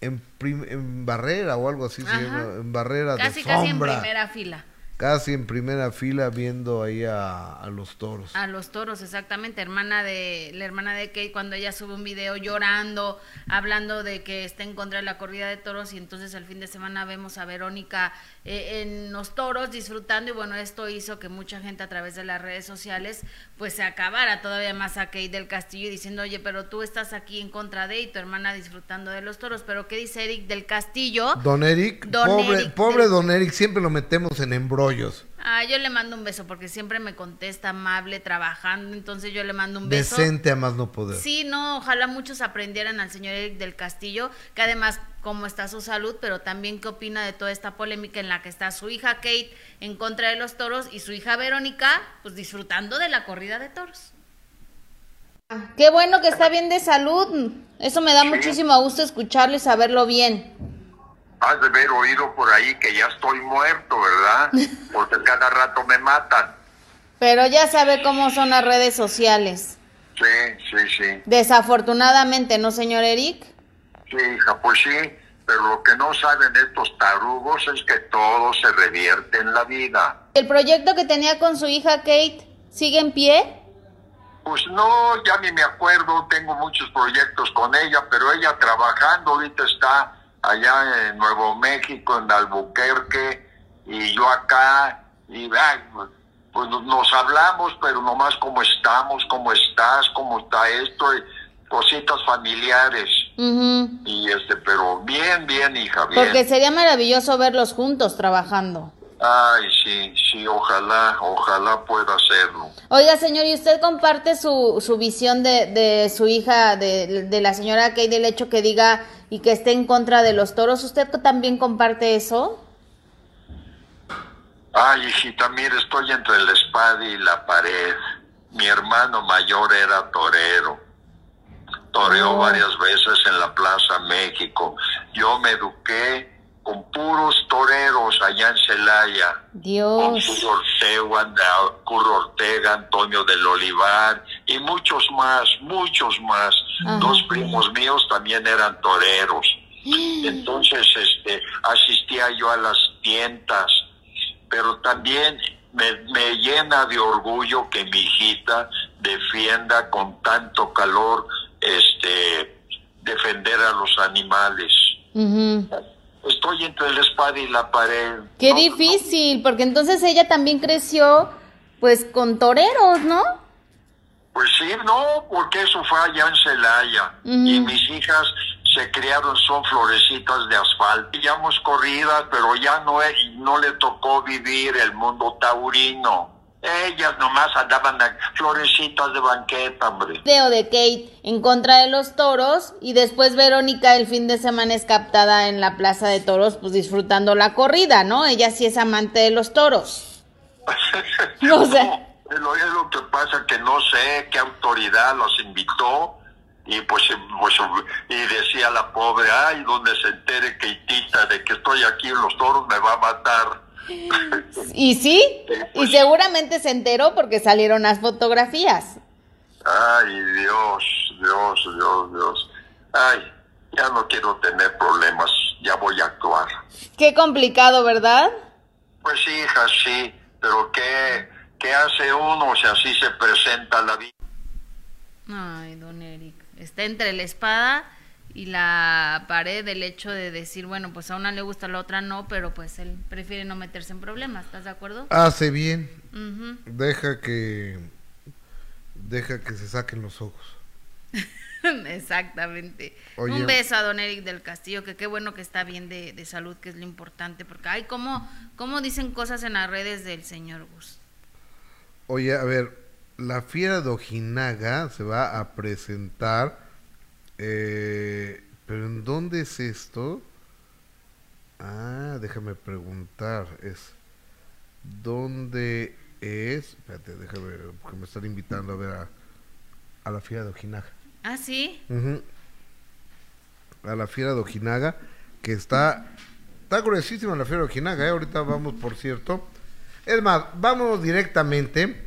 en, en barrera o algo así, se llama, en barrera casi, de casi en sombra primera fila. Casi en primera fila viendo ahí a, a los toros. A los toros, exactamente. Hermana de, la hermana de Kate, cuando ella sube un video llorando, hablando de que está en contra de la corrida de toros, y entonces el fin de semana vemos a Verónica eh, en los toros disfrutando, y bueno, esto hizo que mucha gente a través de las redes sociales, pues se acabara todavía más a Kate del Castillo y diciendo, oye, pero tú estás aquí en contra de, y tu hermana disfrutando de los toros. Pero, ¿qué dice Eric del Castillo? Don Eric, Don pobre, Eric pobre del- Don Eric, siempre lo metemos en embrollo rollos. Ah, yo le mando un beso porque siempre me contesta amable, trabajando, entonces yo le mando un beso. Decente a más no poder. Sí, no, ojalá muchos aprendieran al señor Eric del Castillo, que además cómo está su salud, pero también qué opina de toda esta polémica en la que está su hija Kate en contra de los toros y su hija Verónica, pues disfrutando de la corrida de toros. Qué bueno que está bien de salud. Eso me da muchísimo gusto escucharlo y saberlo bien. Has de haber oído por ahí que ya estoy muerto, ¿verdad? Porque cada rato me matan. Pero ya sabe cómo son las redes sociales. Sí, sí, sí. Desafortunadamente, ¿no, señor Eric? Sí, hija, pues sí. Pero lo que no saben estos tarugos es que todo se revierte en la vida. ¿El proyecto que tenía con su hija Kate sigue en pie? Pues no, ya ni me acuerdo, tengo muchos proyectos con ella, pero ella trabajando ahorita está allá en Nuevo México, en Albuquerque, y yo acá, y pues nos hablamos, pero nomás cómo estamos, cómo estás, cómo está esto, y cositas familiares. Y este, pero bien, bien, hija, bien. Porque sería maravilloso verlos juntos trabajando. Ay, sí, sí, ojalá, ojalá pueda hacerlo. Oiga, señor, ¿y usted comparte su, su visión de, de su hija, de, de la señora Kay, del hecho que diga y que esté en contra de los toros? ¿Usted también comparte eso? Ay, hijita, mire, estoy entre la espada y la pared. Mi hermano mayor era torero. Toreó Oh. varias veces en la Plaza México. Yo me eduqué con puros toreros allá en Celaya. Con Dios. Curro Ortega, Curro Ortega, Antonio del Olivar y muchos más, muchos más. Ajá. Dos primos míos también eran toreros. Entonces, este, asistía yo a las tientas, pero también me, me llena de orgullo que mi hijita defienda con tanto calor, este, defender a los animales. Estoy entre la espada y la pared. Qué No- difícil, porque entonces ella también creció pues con toreros, ¿no? Pues sí, no, porque eso fue allá en Celaya. Y mis hijas se criaron, son florecitas de asfalto. Pillamos corridas, pero ya no, no le tocó vivir el mundo taurino. Ellas nomás andaban a florecitas de banqueta, hombre. Video de Kate en contra de los toros y después Verónica el fin de semana es captada en la plaza de toros pues disfrutando la corrida, ¿no? Ella sí es amante de los toros. No sé. Es lo, es lo que pasa que no sé qué autoridad los invitó y pues, pues y decía la pobre, ay, donde se entere Keitita de que estoy aquí en los toros me va a matar. Y sí, y seguramente se enteró porque salieron las fotografías. Ay, Dios, Dios, Dios, Dios. Ay, ya no quiero tener problemas, ya voy a actuar. Qué complicado, ¿verdad? Pues sí, hija, sí, pero ¿qué, qué hace uno si así se presenta la vida? Ay, don Eric, está entre la espada y la pared del hecho de decir, bueno, pues a una le gusta, a la otra no, pero pues él prefiere no meterse en problemas, ¿estás de acuerdo? Hace bien. Deja que. Deja que se saquen los ojos. Exactamente. Oye. Un beso a don Eric del Castillo, que qué bueno que está bien de, de salud, que es lo importante, porque ay, cómo, cómo dicen cosas en las redes del señor Gus. Oye, a ver, la fiera de Ojinaga se va a presentar. Eh, ¿Pero en dónde es esto? Ah, déjame preguntar. Es. ¿Dónde es? Espérate, déjame ver, porque me están invitando a ver a, a la fiera de Ojinaga. Ah, sí. A la fiera de Ojinaga, que está. Está gruesísima la fiera de Ojinaga, ¿eh? Ahorita vamos, por cierto. Es más, vamos directamente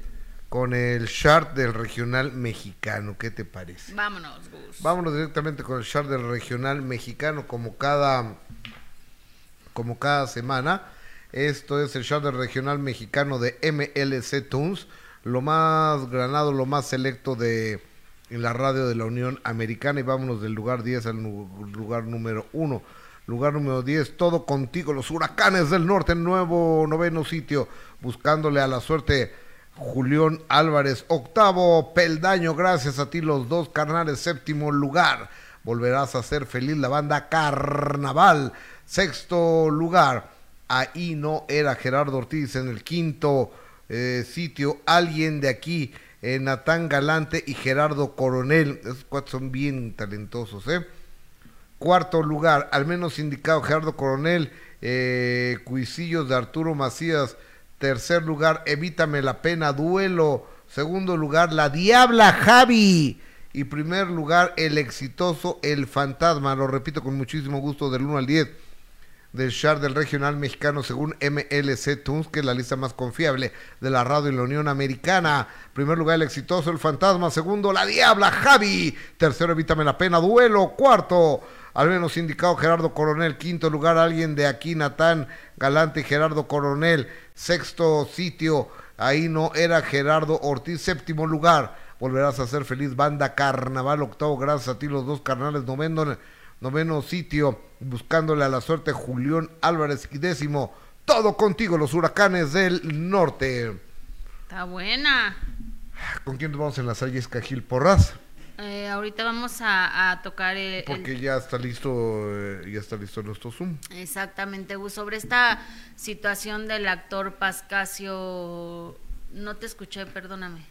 con el chart del regional mexicano. ¿Qué te parece? Vámonos, Gus. Vámonos directamente con el chart del regional mexicano como cada como cada semana. Esto es el chart del regional mexicano de MLC Tunes, lo más granado, lo más selecto de en la radio de la Unión Americana y vámonos del lugar 10 al lugar número 1. Lugar número 10, todo contigo, los huracanes del norte, nuevo noveno sitio, buscándole a la suerte Julián Álvarez, octavo peldaño, gracias a ti los dos carnales, séptimo lugar, volverás a ser feliz la banda Carnaval, sexto lugar, ahí no era Gerardo Ortiz. En el quinto eh, sitio, alguien de aquí, eh, Natán Galante y Gerardo Coronel. Esos cuatro son bien talentosos, ¿eh? Cuarto lugar, al menos indicado Gerardo Coronel, eh, Cuisillos de Arturo Macías. Tercer lugar, Evítame la pena, duelo. Segundo lugar, La Diabla Javi. Y primer lugar, el exitoso El Fantasma. Lo repito con muchísimo gusto del 1 al 10 del chart del regional mexicano según MLC Tunes, que es la lista más confiable de la radio en la Unión Americana. Primer lugar, el exitoso El Fantasma. Segundo, La Diabla Javi. Tercero, Evítame la pena, duelo. Cuarto, al menos indicado Gerardo Coronel. Quinto lugar, alguien de aquí, Natán Galante, Gerardo Coronel. Sexto sitio, ahí no era Gerardo Ortiz. Séptimo lugar, volverás a ser feliz. Banda Carnaval, octavo, gracias a ti, los dos carnales. Noveno, noveno sitio, buscándole a la suerte Julián Álvarez. Y décimo, todo contigo, los huracanes del norte. Está buena. ¿Con quién nos vamos a enlazar, Jessica Gil Porras? Eh, ahorita vamos a, a tocar el, el- Porque ya está listo, eh, ya está listo nuestro Zoom. Exactamente, Gus. Sobre esta situación del actor Pascasio, no te escuché, perdóname.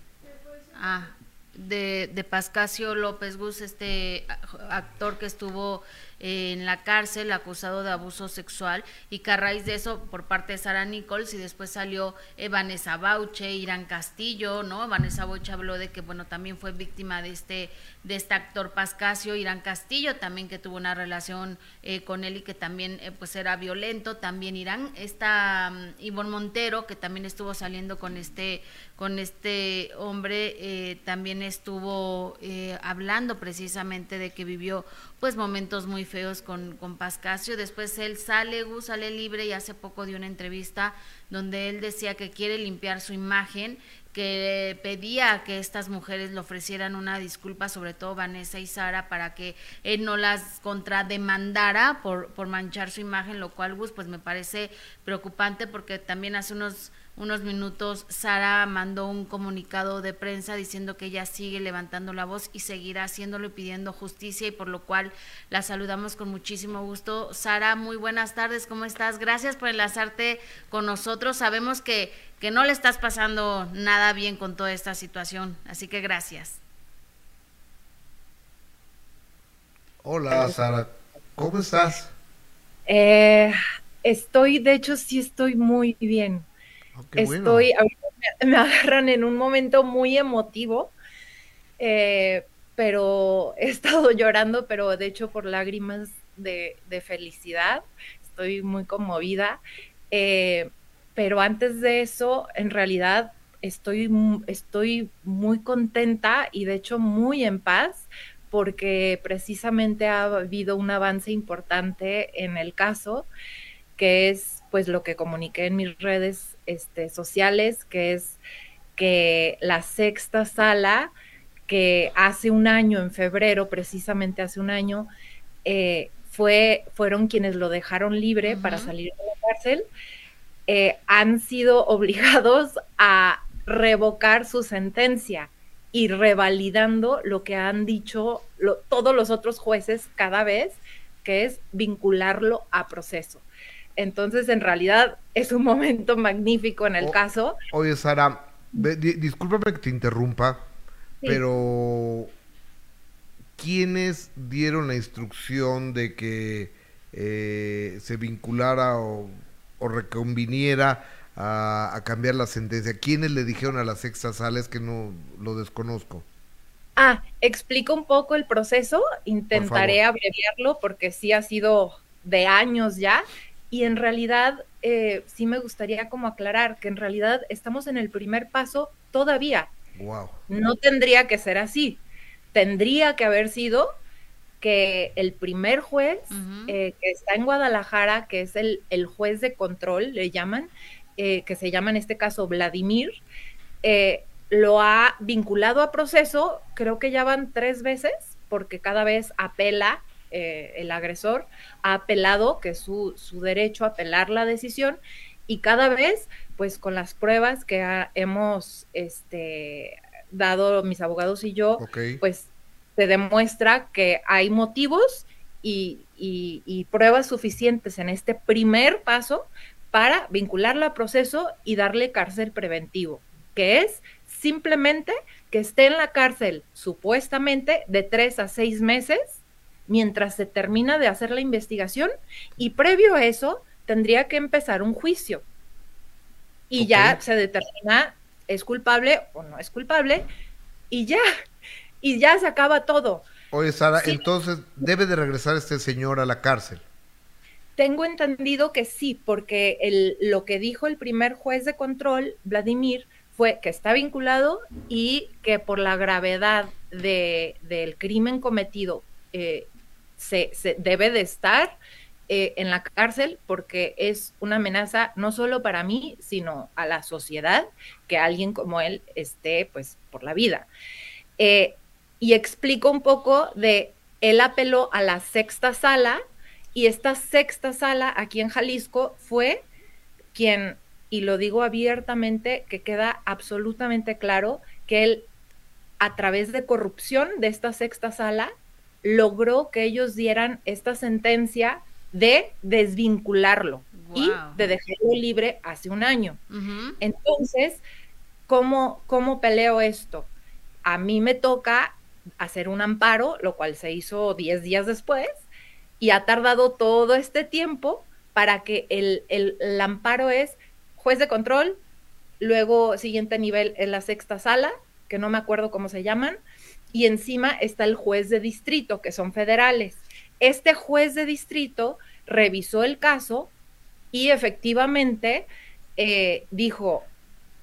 Ah, de, de Pascasio López Gus, este actor que estuvo en la cárcel acusado de abuso sexual y que a raíz de eso por parte de Sara Nichols y después salió eh, Vanessa Bauche, Irán Castillo, ¿no? Vanessa Bauche habló de que bueno también fue víctima de este de este actor Pascasio, Irán Castillo también que tuvo una relación eh, con él y que también eh, pues era violento, también Irán, esta mm, Ivonne Montero que también estuvo saliendo con este con este hombre eh, también estuvo eh, hablando precisamente de que vivió pues momentos muy feos con, con Pascasio. Después él sale, Gus sale libre y hace poco dio una entrevista donde él decía que quiere limpiar su imagen, que pedía que estas mujeres le ofrecieran una disculpa, sobre todo Vanessa y Sara, para que él no las contrademandara por, por manchar su imagen, lo cual Gus pues me parece preocupante porque también hace unos unos minutos Sara mandó un comunicado de prensa diciendo que ella sigue levantando la voz y seguirá haciéndolo y pidiendo justicia y por lo cual la saludamos con muchísimo gusto. Sara, muy buenas tardes, ¿cómo estás? Gracias por enlazarte con nosotros. Sabemos que, que no le estás pasando nada bien con toda esta situación, así que gracias. Hola, Sara. ¿Cómo estás? Eh, estoy, de hecho, sí estoy muy bien. Oh. Estoy, me, agarran en un momento muy emotivo, eh, pero he estado llorando, pero de hecho por lágrimas de, de felicidad. Estoy muy conmovida. Eh, pero antes de eso, en realidad estoy, estoy muy contenta y de hecho muy en paz porque precisamente ha habido un avance importante en el caso, que es pues lo que comuniqué en mis redes este, sociales, que es que la sexta sala, que hace un año, en febrero, precisamente hace un año, eh, fue, fueron quienes lo dejaron libre para salir de la cárcel, eh, han sido obligados a revocar su sentencia y revalidando lo que han dicho lo- todos los otros jueces cada vez, que es vincularlo a proceso. Entonces, en realidad, es un momento magnífico en el caso. Oye, Sara, discúlpame que te interrumpa, Sí. pero ¿quiénes dieron la instrucción de que eh, se vinculara o, o reconviniera a, a cambiar la sentencia? ¿Quiénes le dijeron a la sexta sala? Es que no lo desconozco. Ah, explico un poco el proceso, intentaré abreviarlo porque sí ha sido de años ya y en realidad eh, sí me gustaría como aclarar que en realidad estamos en el primer paso todavía. Wow. No tendría que ser así. Tendría que haber sido que el primer juez eh, que está en Guadalajara, que es el, el juez de control, le llaman, eh, que se llama en este caso Vladimir, eh, lo ha vinculado a proceso, creo que ya van tres veces, porque cada vez apela eh, el agresor, ha apelado, que es su, su derecho a apelar la decisión, y cada vez, pues con las pruebas que ha- hemos este, dado mis abogados y yo, pues se demuestra que hay motivos y, y- y pruebas suficientes en este primer paso para vincularlo a proceso y darle cárcel preventivo, que es simplemente que esté en la cárcel supuestamente de tres a seis meses mientras se termina de hacer la investigación y previo a eso tendría que empezar un juicio y ya se determina es culpable o no es culpable y ya, y ya se acaba todo. Oye, Sara, entonces debe de regresar este señor a la cárcel. Tengo entendido que sí, porque el, lo que dijo el primer juez de control, Vladimir, fue que está vinculado y que por la gravedad de, del crimen cometido eh, se, debe de estar eh, en la cárcel porque es una amenaza no solo para mí, sino a la sociedad, que alguien como él esté pues por la vida. Eh, y explico un poco de, él apeló a la sexta sala y esta sexta sala aquí en Jalisco fue quien, y lo digo abiertamente, que queda absolutamente claro que él a través de corrupción de esta sexta sala logró que ellos dieran esta sentencia de desvincularlo y de dejarlo libre hace un año. Entonces, ¿cómo, ¿cómo peleo esto? A mí me toca hacer un amparo, lo cual se hizo 10 días después, y ha tardado todo este tiempo para que el, el, el, amparo es juez de control, luego siguiente nivel en la sexta sala, que no me acuerdo cómo se llaman, y encima está el juez de distrito, que son federales. Este juez de distrito revisó el caso y efectivamente eh, dijo,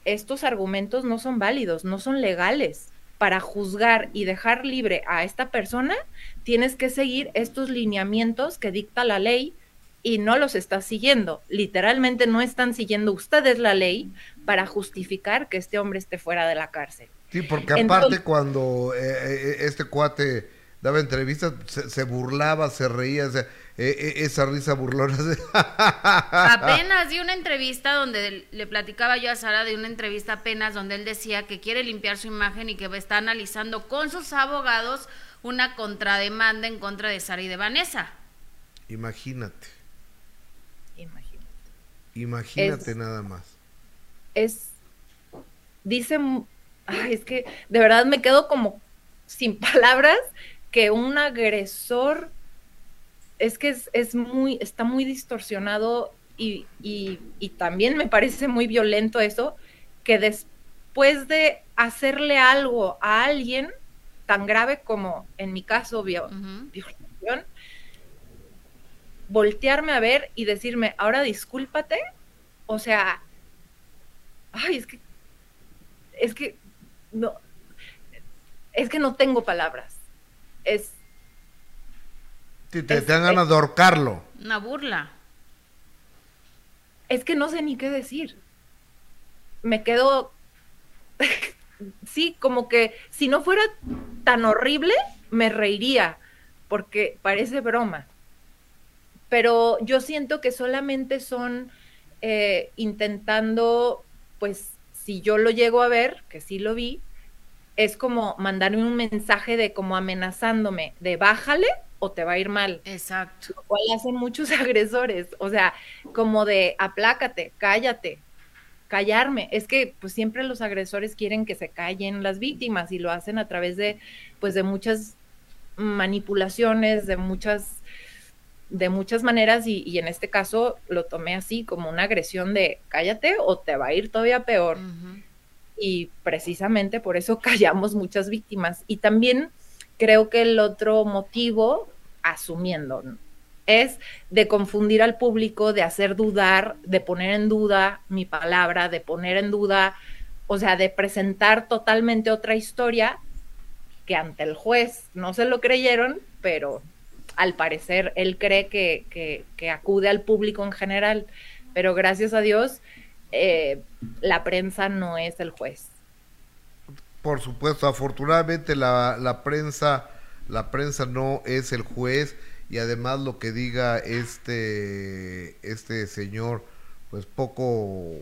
estos argumentos no son válidos, no son legales. Para juzgar y dejar libre a esta persona, tienes que seguir estos lineamientos que dicta la ley y no los estás siguiendo. Literalmente no están siguiendo ustedes la ley para justificar que este hombre esté fuera de la cárcel. Sí, porque aparte cuando eh, eh, este cuate daba entrevistas, se, burlaba, se reía, e, e, esa risa burlona. apenas di una entrevista donde le platicaba yo a Sara de una entrevista apenas donde él decía que quiere limpiar su imagen y que está analizando con sus abogados una contrademanda en contra de Sara y de Vanessa. Imagínate. Imagínate. Imagínate nada más. Es, dice, ay, es que de verdad me quedo como sin palabras que un agresor es que es, muy, está muy distorsionado y, y, también me parece muy violento eso, que después de hacerle algo a alguien tan grave como en mi caso violación, voltearme a ver y decirme, ahora discúlpate, o sea, ay, es que, es que, no, es que no tengo palabras es... te, dan ganas de ahorcarlo. Una burla. Es que no sé ni qué decir. Me quedo... sí, como que si no fuera tan horrible, me reiría, porque parece broma. Pero yo siento que solamente son eh, intentando, pues, si yo lo llego a ver, que sí lo vi, es como mandarme un mensaje de como amenazándome de bájale o te va a ir mal. Exacto. Lo cual hacen muchos agresores, o sea, como de aplácate, cállate, callarme. Es que pues siempre los agresores quieren que se callen las víctimas y lo hacen a través de pues de muchas manipulaciones, de muchas de muchas maneras y, y en este caso lo tomé así como una agresión de cállate o te va a ir todavía peor. Y precisamente por eso callamos muchas víctimas. Y también creo que el otro motivo, asumiendo, es de confundir al público, de hacer dudar, de poner en duda mi palabra, de poner en duda, o sea, de presentar totalmente otra historia que ante el juez no se lo creyeron, pero al parecer él cree que, que, que acude al público en general. Pero gracias a Dios, eh, la prensa no es el juez. Por supuesto, afortunadamente la, la prensa, la prensa no es el juez y además lo que diga este, este señor, pues poco,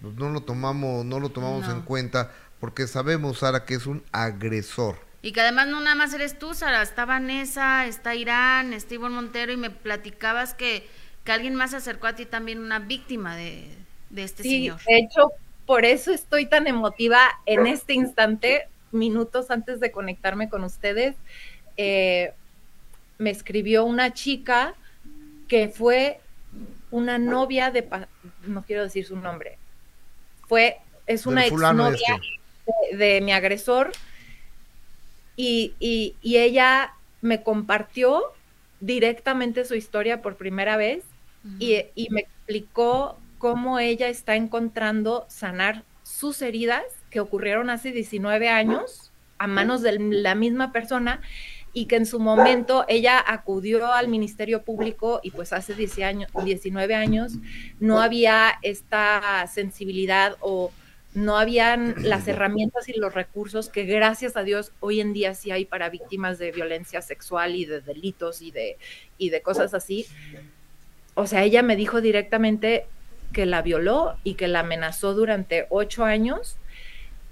pues no lo tomamos, no lo tomamos en cuenta porque sabemos, Sara, que es un agresor. Y que además no nada más eres tú, Sara, está Vanessa, está Irán, está Ivonne Montero y me platicabas que que alguien más se acercó a ti también, una víctima de, este sí, señor. De hecho, por eso estoy tan emotiva en este instante, minutos antes de conectarme con ustedes. Eh, me escribió una chica que fue una novia de, no quiero decir su nombre, fue, es una exnovia este. de, de, mi agresor y, y, y ella me compartió directamente su historia por primera vez y, y, me explicó cómo ella está encontrando sanar sus heridas que ocurrieron hace 19 años a manos de la misma persona y que en su momento ella acudió al Ministerio Público y pues hace 19 años no había esta sensibilidad o no habían las herramientas y los recursos que gracias a Dios hoy en día sí hay para víctimas de violencia sexual y de delitos y de, y de cosas así. O sea, ella me dijo directamente que la violó y que la amenazó durante ocho años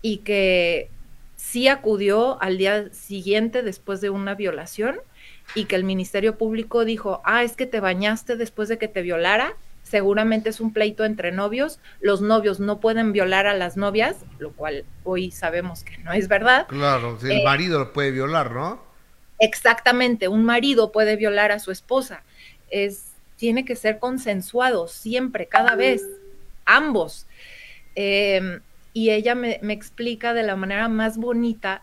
y que sí acudió al día siguiente después de una violación y que el Ministerio Público dijo, ah, es que te bañaste después de que te violara, seguramente es un pleito entre novios, los novios no pueden violar a las novias, lo cual hoy sabemos que no es verdad. Claro, el eh, marido lo puede violar, ¿no? Exactamente, un marido puede violar a su esposa. Es, tiene que ser consensuado siempre, cada vez, ambos. Eh, y ella me, explica de la manera más bonita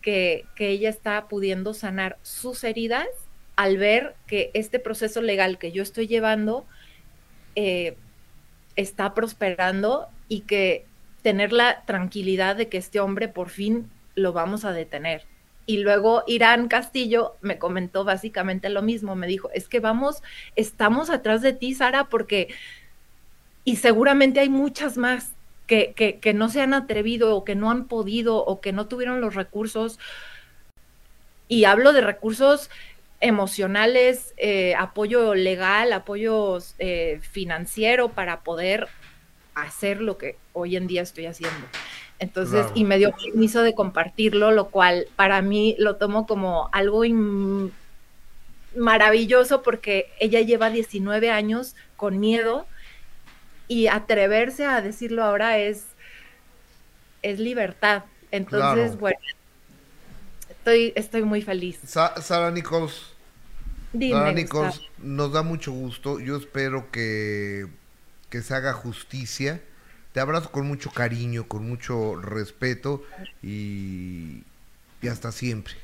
que, ella está pudiendo sanar sus heridas al ver que este proceso legal que yo estoy llevando eh, está prosperando y que tener la tranquilidad de que este hombre por fin lo vamos a detener. Y luego Irán Castillo me comentó básicamente lo mismo, me dijo, es que vamos, estamos atrás de ti, Sara, porque, y seguramente hay muchas más, que, no se han atrevido o que no han podido o que no tuvieron los recursos. Y hablo de recursos emocionales, eh, apoyo legal, apoyo eh, financiero para poder hacer lo que hoy en día estoy haciendo. Entonces, y me dio permiso de compartirlo, lo cual para mí lo tomo como algo maravilloso porque ella lleva 19 años con miedo y atreverse a decirlo ahora es, es libertad. Entonces, bueno, estoy, estoy muy feliz. Sara Nichols, Sara Nichols, nos da mucho gusto. Yo espero que, que se haga justicia. Te abrazo con mucho cariño, con mucho respeto y, y hasta siempre.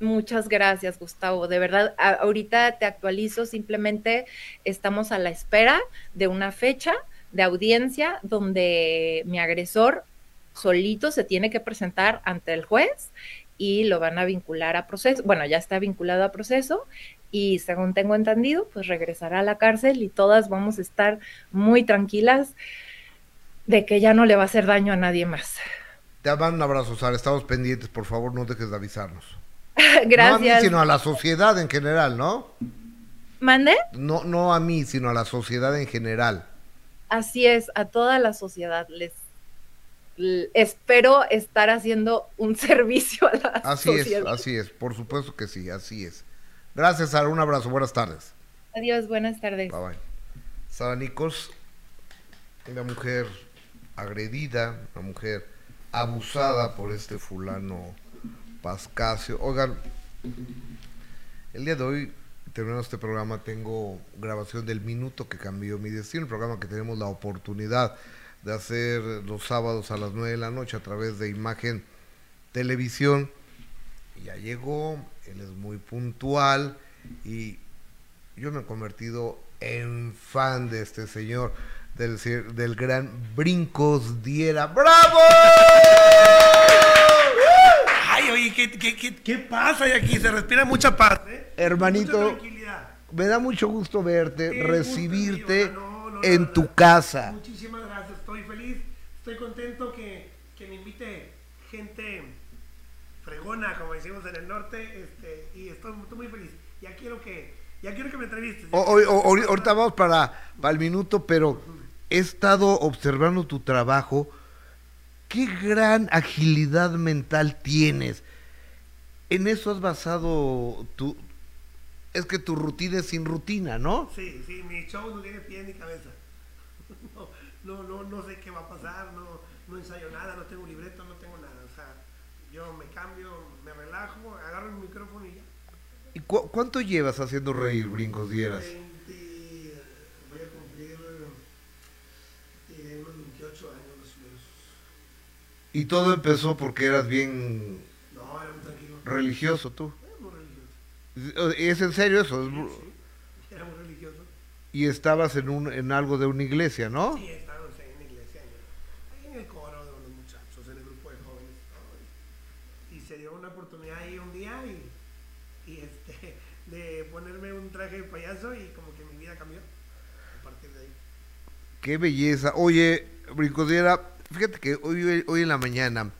Muchas gracias, Gustavo. De verdad, ahorita te actualizo, simplemente estamos a la espera de una fecha de audiencia donde mi agresor solito se tiene que presentar ante el juez y lo van a vincular a proceso. Bueno, ya está vinculado a proceso y según tengo entendido, pues regresará a la cárcel y todas vamos a estar muy tranquilas de que ya no le va a hacer daño a nadie más. Te mando un abrazo, Sara. Estamos pendientes. Por favor, no dejes de avisarnos. Gracias. No a mí, sino a la sociedad en general, ¿no? ¿Mande? No, no a mí, sino a la sociedad en general. Así es, a toda la sociedad. Les espero estar haciendo un servicio a la así sociedad. Así es, así es, por supuesto que sí, así es. Gracias, Sara, un abrazo, buenas tardes. Adiós, buenas tardes. Bye bye. Sara Nichols, una mujer agredida, una mujer abusada por este fulano Pascasio. Oigan, el día de hoy, terminando este programa, tengo grabación del minuto que cambió mi destino, el programa que tenemos la oportunidad de hacer los sábados a las 9 de la noche a través de Imagen Televisión. Ya llegó, él es muy puntual y yo me he convertido en fan de este señor, del, del gran Brincos Diera. ¡Bravo! oye, ¿qué, qué, qué, pasa aquí? Se respira mucha paz, ¿eh? Hermanito, me da mucho gusto verte, recibirte en tu casa. Muchísimas gracias, estoy contento que, que me invite gente fregona, como decimos en el norte, este, y estoy, muy feliz. Ya quiero que, ya quiero que me entrevistes. ahorita vamos para, para el minuto, pero he estado observando tu trabajo qué gran agilidad mental tienes. ¿En eso has basado tu, es que tu rutina es sin rutina, ¿no? Sí, sí, mi show no tiene pie ni cabeza. No, no, no, sé qué va a pasar, no, no ensayo nada, no tengo libreto, no tengo nada. O sea, yo me cambio, me relajo, agarro el micrófono y ya. ¿Y cu- cuánto llevas haciendo reír, Brincos Dieras? 20, voy a cumplir eh, unos 28 años más o menos. Y todo empezó porque eras bien No, era muy tranquilo. religioso tú. Era muy religioso. ¿Es en serio eso? Es- Sí, era muy religioso. Y estabas en, un, en algo de una iglesia, ¿no? Sí, estábamos ahí en la iglesia, en el, ahí en el coro de los muchachos, en el grupo de jóvenes. ¿no? Y, y se dio una oportunidad ahí un día y, y este, de ponerme un traje de payaso y como que mi vida cambió a partir de ahí. Qué belleza. Oye, Brincodiera, fíjate que hoy, hoy en la mañana,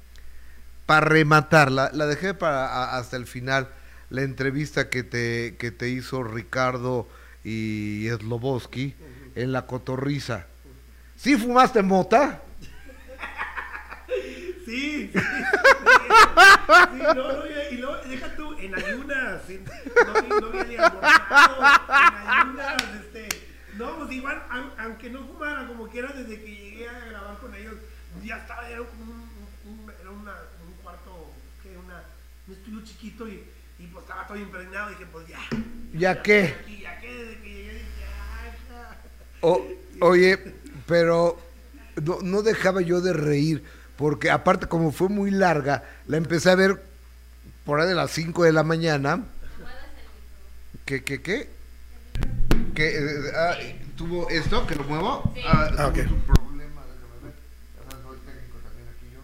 para rematarla, la dejé para hasta el final, la entrevista que te, que te hizo Ricardo y Sloboski en la cotorriza. ¿Sí fumaste mota? Sí, sí. no, no, y, luego, deja tú, en ayunas, no, no había en ayunas, este, no, pues igual, au- aunque no fumara, como quiera, desde que llegué a grabar con ellos, ya estaba, era como un, un- era una, un cuarto, que una, un estudio chiquito y, y pues estaba todo impregnado, y dije, pues ya. ¿Ya qué? Aquí, ya que desde que llegué dije, "Ay, ja". O- oye, pero no, no dejaba yo de reír, porque aparte como fue muy larga, la empecé a ver por ahí de las 5 de la mañana. ¿Qué, qué, qué? ¿Qué, eh, ah, ¿Tuvo esto? ¿Que lo muevo? Ah, Ah, ok. tuvo un problema, soy técnico también aquí yo.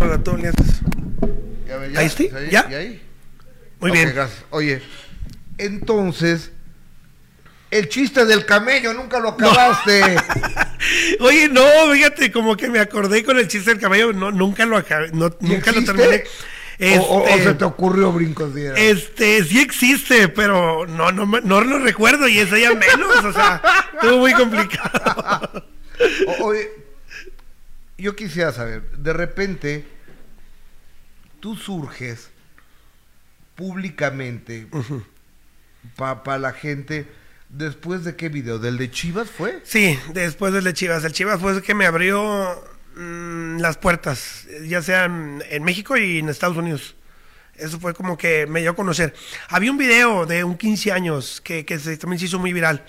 Hola. Ya ¿Ahí estoy? ¿Sí? ¿Ya? ¿Y ahí? Muy bien. gracias. Oye, entonces, el chiste del camello nunca lo acabaste. Oye, no, fíjate, como que me acordé con el chiste del caballo, no, nunca lo acabé, no, ¿Y nunca lo terminé. O- o, o Este, se te ocurrió brincos dieras? este, sí existe, pero no, no, me- no lo recuerdo y eso ya menos, o sea, estuvo muy complicado. Oye, yo quisiera saber, de repente, tú surges públicamente para la gente, ¿después de qué video? ¿Del de Chivas fue? Sí, después del de Chivas, el Chivas fue el que me abrió mm, las puertas, ya sea en, México y en Estados Unidos. Eso fue como que me dio a conocer. Había un video de un 15 años que, que también se hizo muy viral.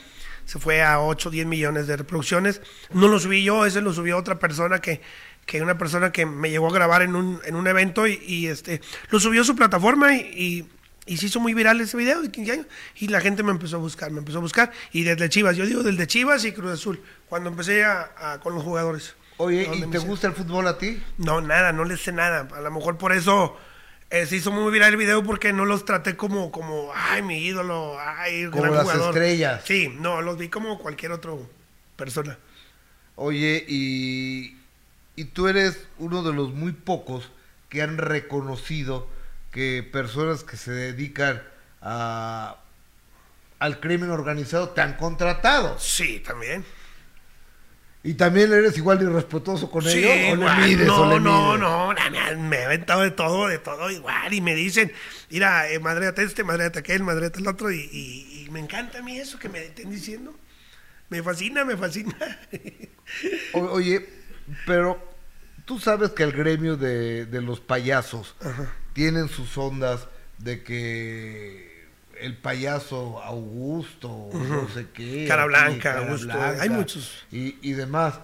Se fue a 8 o 10 millones de reproducciones. No lo subí yo, ese lo subió otra persona que, que una persona que me llegó a grabar en un, en un evento y, este lo subió a su plataforma y, y- se hizo muy viral ese video de 15 años. Y la gente me empezó a buscar, me empezó a buscar. Y desde Chivas, yo digo desde Chivas y Cruz Azul, cuando empecé a- con los jugadores. Oye, ¿y te gusta el fútbol a ti? no, nada, no le sé nada. A lo mejor por eso eh, se hizo muy viral el video porque no los traté como, como ay, mi ídolo, ay, Como gran las jugador. estrellas. Sí, no, los vi como cualquier otro persona. Oye, y, y tú eres uno de los muy pocos que han reconocido que personas que se dedican a, al crimen organizado te han contratado. Sí, también. ¿Y también eres igual de irrespetuoso con Sí, ellos? ¿O le mides, no, o le no, no, na- me he aventado de todo, de todo igual. Y me dicen, mira, eh, madréate este, madréate aquel, madréate el otro. Y, y- y me encanta a mí eso que me estén diciendo. Me fascina, me fascina. O- oye, pero tú sabes que el gremio de, de los payasos tienen sus ondas de que el payaso Augusto, no sé qué. Cara Blanca, Cara Augusto, Blanca, hay muchos. Y, y demás.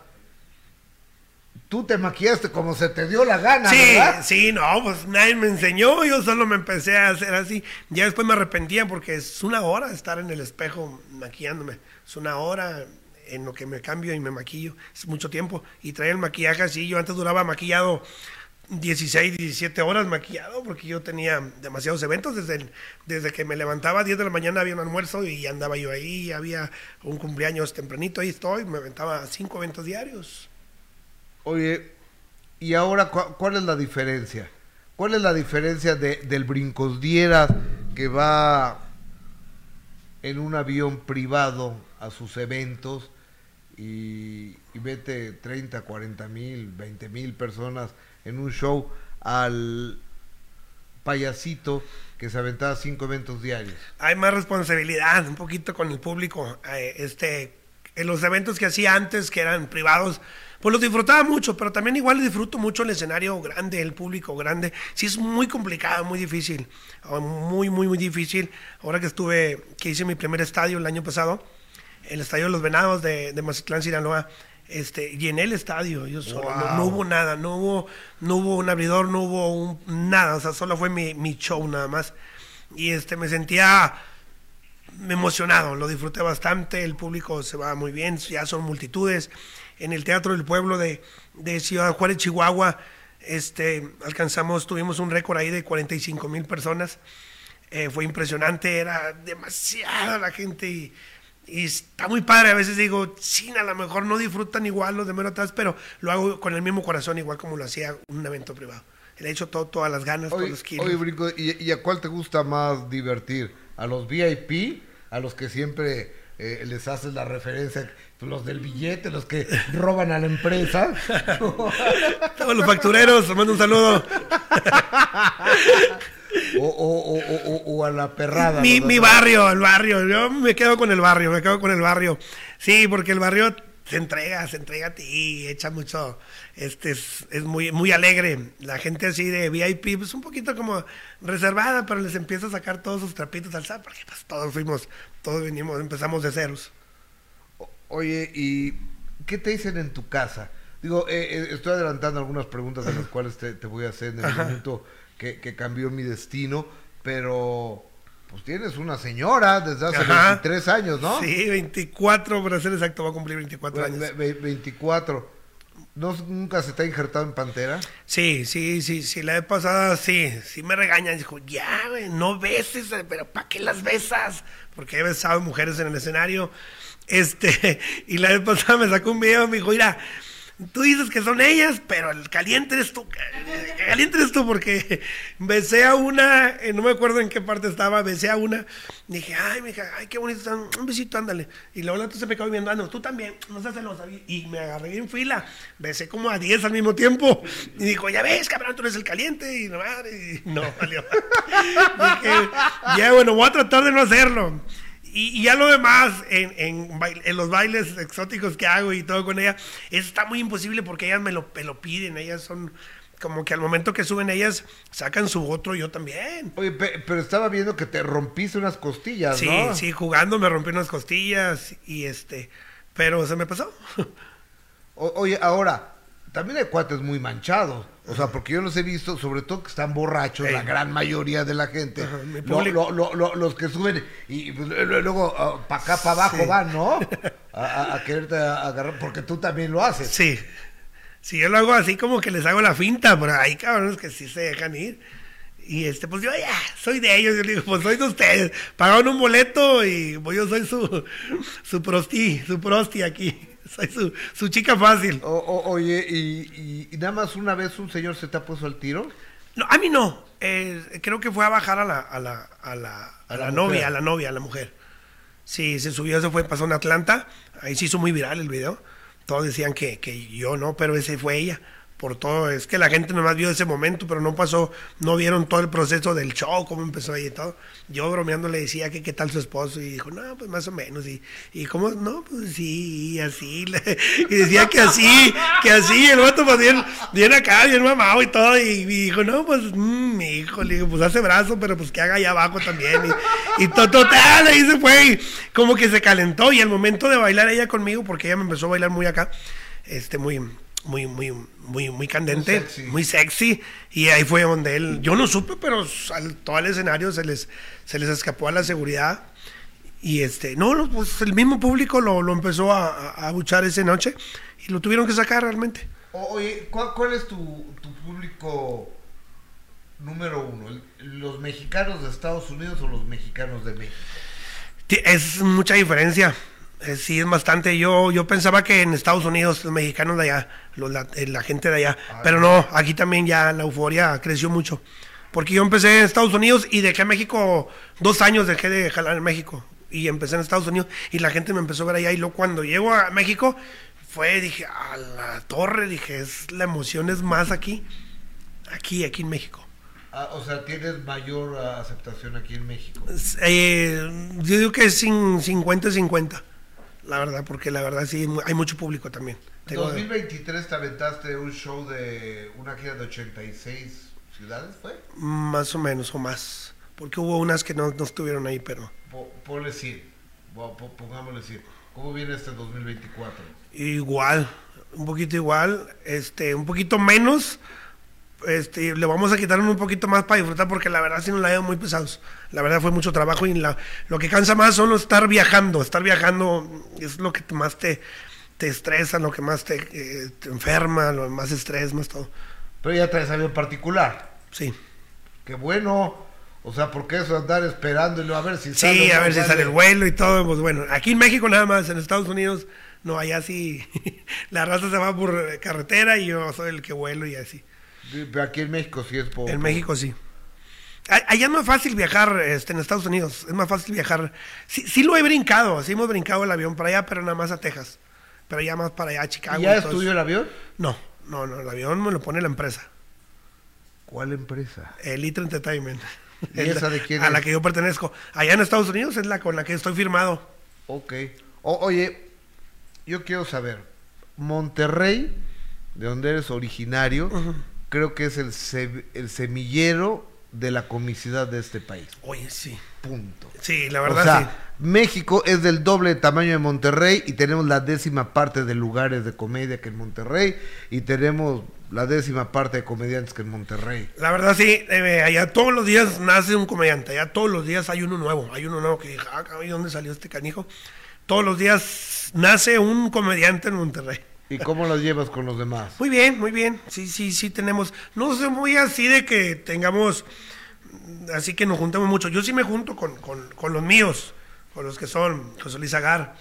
Tú te maquillaste como se te dio la gana, Sí, ¿verdad? sí, no, pues nadie me enseñó, yo solo me empecé a hacer así. Ya después me arrepentía porque es una hora estar en el espejo maquillándome. Es una hora en lo que me cambio y me maquillo. Es mucho tiempo. Y traer el maquillaje así. Yo antes duraba maquillado 16, 17 horas maquillado porque yo tenía demasiados eventos. Desde, desde que me levantaba a 10 de la mañana había un almuerzo y andaba yo ahí. Había un cumpleaños tempranito, ahí estoy. Me aventaba cinco eventos diarios. Oye, ¿y ahora cuál es la diferencia? ¿Cuál es la diferencia de, del Brincos Dieras que va en un avión privado a sus eventos y, y vete 30, 40 mil, 20 mil personas en un show al payasito que se aventaba cinco eventos diarios. Hay más responsabilidad, un poquito con el público. Eh, este, en los eventos que hacía antes, que eran privados, pues los disfrutaba mucho, pero también igual disfruto mucho el escenario grande, el público grande. Sí es muy complicado, muy difícil, muy, muy, muy difícil. Ahora que estuve, que hice mi primer estadio el año pasado, el estadio de los Venados de, de Mazatlán, Sinaloa, este, llené el estadio, yo solo, no, no hubo nada, no hubo, no hubo un abridor, no hubo un, nada, o sea, solo fue mi, mi show nada más. Y este, me sentía emocionado, lo disfruté bastante, el público se va muy bien, ya son multitudes. En el Teatro del Pueblo de, de Ciudad Juárez, Chihuahua, este, alcanzamos, tuvimos un récord ahí de 45 mil personas. Eh, fue impresionante, era demasiada la gente y, y está muy padre. A veces digo, sí, a lo mejor no disfrutan igual los de mero atrás, pero lo hago con el mismo corazón, igual como lo hacía un evento privado. Le he hecho todo, todas las ganas, todos los kilos. Oye, Brinco, ¿y, ¿y a cuál te gusta más divertir? ¿A los VIP? ¿A los que siempre eh, les haces la referencia? Los del billete, los que roban a la empresa. Todos los factureros, os mando un saludo. o, o, o, o, o a la perrada. Mi, mi barrio, el barrio. Yo me quedo con el barrio, me quedo con el barrio. Sí, porque el barrio se entrega, se entrega a ti, echa mucho, este es, es muy, muy alegre. La gente así de VIP, pues un poquito como reservada, pero les empieza a sacar todos sus trapitos al sol, porque pues todos fuimos, todos venimos, empezamos de ceros. Oye, ¿y qué te dicen en tu casa? Digo, eh, eh, estoy adelantando algunas preguntas de las cuales te, te voy a hacer en el minuto que, que cambió mi destino, pero pues tienes una señora desde hace Ajá. 23 años, ¿no? Sí, 24, para ser exacto, va a cumplir 24 Ve- años. ve- ve- 24. ¿No, ¿Nunca se te ha injertado en Pantera? Sí, sí, sí, sí, la vez pasada sí, sí me regañan. Dijo, ya, güey, no beses, pero ¿para qué las besas? Porque he besado mujeres en el escenario. Este, y la vez pasada me sacó un video y me dijo, mira, tú dices que son ellas, pero el caliente eres tú. El caliente eres tú porque besé a una, eh, no me acuerdo en qué parte estaba, besé a una. Dije, ay, mija, ay, qué bonito están, un besito, ándale. Y luego la otra se me quedó viendo, ah, no, tú también, no seas celosa. Y me agarré en fila, besé como a 10 al mismo tiempo. Y dijo, ya ves, cabrón, tú eres el caliente. Y no, madre, y no, valió. Dije, ya, bueno, voy a tratar de no hacerlo. Y, y ya lo demás, en, en, en los bailes exóticos que hago y todo con ella, eso está muy imposible porque ellas me lo, me lo piden. Ellas son como que al momento que suben ellas, sacan su otro yo también. Oye, pe- pero estaba viendo que te rompiste unas costillas, Sí, ¿no? sí, jugando me rompí unas costillas y este, pero se me pasó. O- oye, ahora, también hay cuates muy manchados. O sea, porque yo los he visto, sobre todo que están borrachos, Ey. la gran mayoría de la gente. Ajá, mi Lo- público. lo- lo- lo- los que suben y pues, lu- luego para acá, para abajo Sí. van, ¿no? A, quererte agarrar, porque tú también lo haces. Sí, sí, yo lo hago así como que les hago la finta, pero hay cabrones que sí se dejan ir. Y este, pues yo ya, soy de ellos, yo le digo, pues soy de ustedes. Pagaron un boleto y pues yo soy su, su prosti, su prosti aquí. Soy su, su chica fácil. O- o- oye, y, y- y nada más una vez un señor se te ha puesto al tiro? No, a mí no. Eh, creo que fue a bajar a la, a la, a la, a la la novia, a la novia, a la mujer. Sí, se subió, se fue, pasó en Atlanta. Ahí se hizo muy viral el video. Todos decían que, que yo no, pero ese fue ella. Por todo, es que la gente nomás vio ese momento, pero no pasó, no vieron todo el proceso del show, cómo empezó ahí y todo. Yo bromeando le decía que qué tal su esposo y dijo, no, pues más o menos. Y, y cómo, no, pues sí, así. Y decía que así, que así. El vato pues bien, bien acá, bien mamado y todo. Y, dijo, no, pues, mm, mi hijo, le digo, pues hace brazo, pero pues que haga allá abajo también. Y, y to- total, ahí se fue. Y como que se calentó. Y al momento de bailar ella conmigo, porque ella me empezó a bailar muy acá, este, muy, muy, muy, muy, muy candente, Muy sexy. muy sexy. Y ahí fue donde él, yo no supe, pero saltó al escenario, se les, se les escapó a la seguridad. Y este, no, pues el mismo público lo, lo empezó a, a, abuchar esa noche y lo tuvieron que sacar realmente. Oye, ¿cuál, cuál es tu, tu público número uno? ¿El- ¿Los mexicanos de Estados Unidos o los mexicanos de México? Es mucha diferencia. Eh, sí, es bastante. Yo, yo pensaba que en Estados Unidos, los mexicanos de allá, los la, eh, la gente de allá. Pero no, aquí también ya la euforia creció mucho. Porque yo empecé en Estados Unidos y dejé México, dos años dejé de jalar en México. Y empecé en Estados Unidos y la gente me empezó a ver allá. Y luego cuando llego a México, fue, dije, a la torre, dije, es, la emoción es más aquí. Aquí, aquí en México. Ah, o sea, tienes mayor ah, aceptación aquí en México. Eh, yo digo que es cin- 50-50, la verdad, porque la verdad sí hay mucho público también. En Tengo- 2023 te aventaste un show de una gira de 86 ciudades, ¿fue? más o menos o más, porque hubo unas que no, no estuvieron ahí, pero Po- ponle 100, Bo- po- pongámosle 100. ¿Cómo viene este 2024? igual, un poquito igual, este, un poquito menos. Este, le vamos a quitar un poquito más para disfrutar porque la verdad sí nos la llevan muy pesados. La verdad fue mucho trabajo y la- lo que cansa más solo estar viajando. Estar viajando es lo que más te, te estresa, lo que más te, eh, te enferma, lo más estrés, más todo. Pero ya traes avión particular. Sí. Qué bueno. O sea, porque eso andar esperándolo a ver si sale. Sí, a ver si sale el vuelo y todo. Pues bueno, aquí en México nada más, en Estados Unidos no, allá sí. la raza se va por carretera y yo soy el que vuelo y así. Pero aquí en México sí es poco. En México sí. Allá es más fácil viajar este, en Estados Unidos. Es más fácil viajar. Sí, sí lo he brincado. Sí hemos brincado el avión para allá, pero nada más a Texas. Pero ya más para allá, a Chicago. ¿Ya es tuyo el avión? No, no, no. El avión me lo pone la empresa. ¿Cuál empresa? Elite Entertainment. ¿Y Es esa de quién A la que yo pertenezco. Allá en Estados Unidos es la con la que estoy firmado. Ok. O- oye, yo quiero saber, Monterrey, de donde eres originario, creo que es el, se- el semillero de la comicidad de este país. Oye, sí. Punto. Sí, la o verdad sea, sí. México es del doble de tamaño de Monterrey y tenemos la décima parte de lugares de comedia que en Monterrey y tenemos la décima parte de comediantes que en Monterrey. La verdad sí, eh, allá todos los días nace un comediante, allá todos los días hay uno nuevo, hay uno nuevo que dije, ah, cabrón, ¿y dónde salió este canijo? Todos los días nace un comediante en Monterrey. ¿Y cómo las llevas con los demás? Muy bien, muy bien, sí, sí, sí tenemos, no sé muy así de que tengamos, mm, así que nos juntemos mucho, yo sí me junto con, con, con los míos, con los que son José Luis Agar,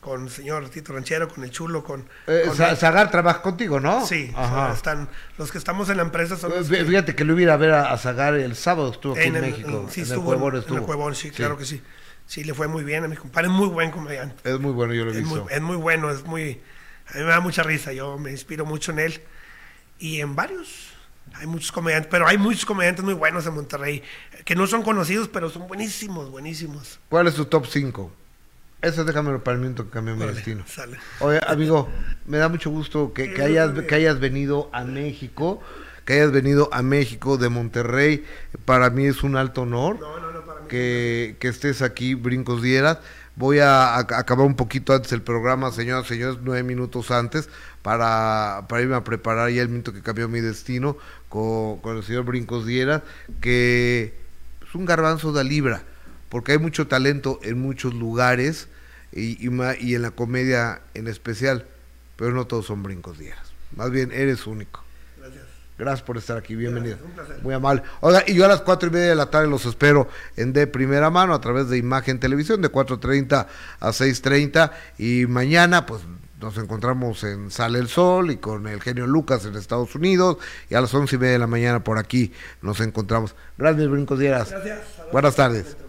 con el señor Tito Ranchero, con el Chulo, con... Eh, con Sa- Zagar trabaja contigo, ¿no? Sí, Ajá. están, los que estamos en la empresa son los Fí- que- Fíjate que lo iba a ver a, a Zagar el sábado, estuvo aquí en, el- México. sí, en el estuvo Cuevón en, estuvo. el Cuevón, sí, claro que sí. Sí, le fue muy bien a mi compadre, es muy buen comediante. Es muy bueno, yo lo he Es muy, es muy bueno, es muy... A mí me da mucha risa, yo me inspiro mucho en él. Y en varios, hay muchos comediantes, pero hay muchos comediantes muy buenos en Monterrey, que no son conocidos, pero son buenísimos, buenísimos. ¿Cuál es tu top 5? Ese déjamelo para el minuto que cambió mi destino. sale. Oye, amigo, me da mucho gusto que, que hayas, que hayas venido a México, que hayas venido a México de Monterrey. Para mí es un alto honor que, que estés aquí, Brincos Dieras. Voy a, acabar un poquito antes el programa, señoras y señores, nueve minutos antes, para, para irme a preparar ya el minuto que cambió mi destino con, con el señor Brincos Dieras, que es un garbanzo de libra, porque hay mucho talento en muchos lugares y, y, y en la comedia en especial, pero no todos son Brincos Dieras. Más bien, eres único. Gracias. Por estar aquí, bienvenido. Muy amable. Oiga, y yo a las cuatro y media de la tarde los espero en de primera mano a través de Imagen Televisión de 4.30 a 6.30 y mañana pues nos encontramos en Sale el Sol y con el genio Lucas en Estados Unidos y a las once y media de la mañana por aquí nos encontramos. Gracias, Brincos Dieras. Gracias. Buenas tardes.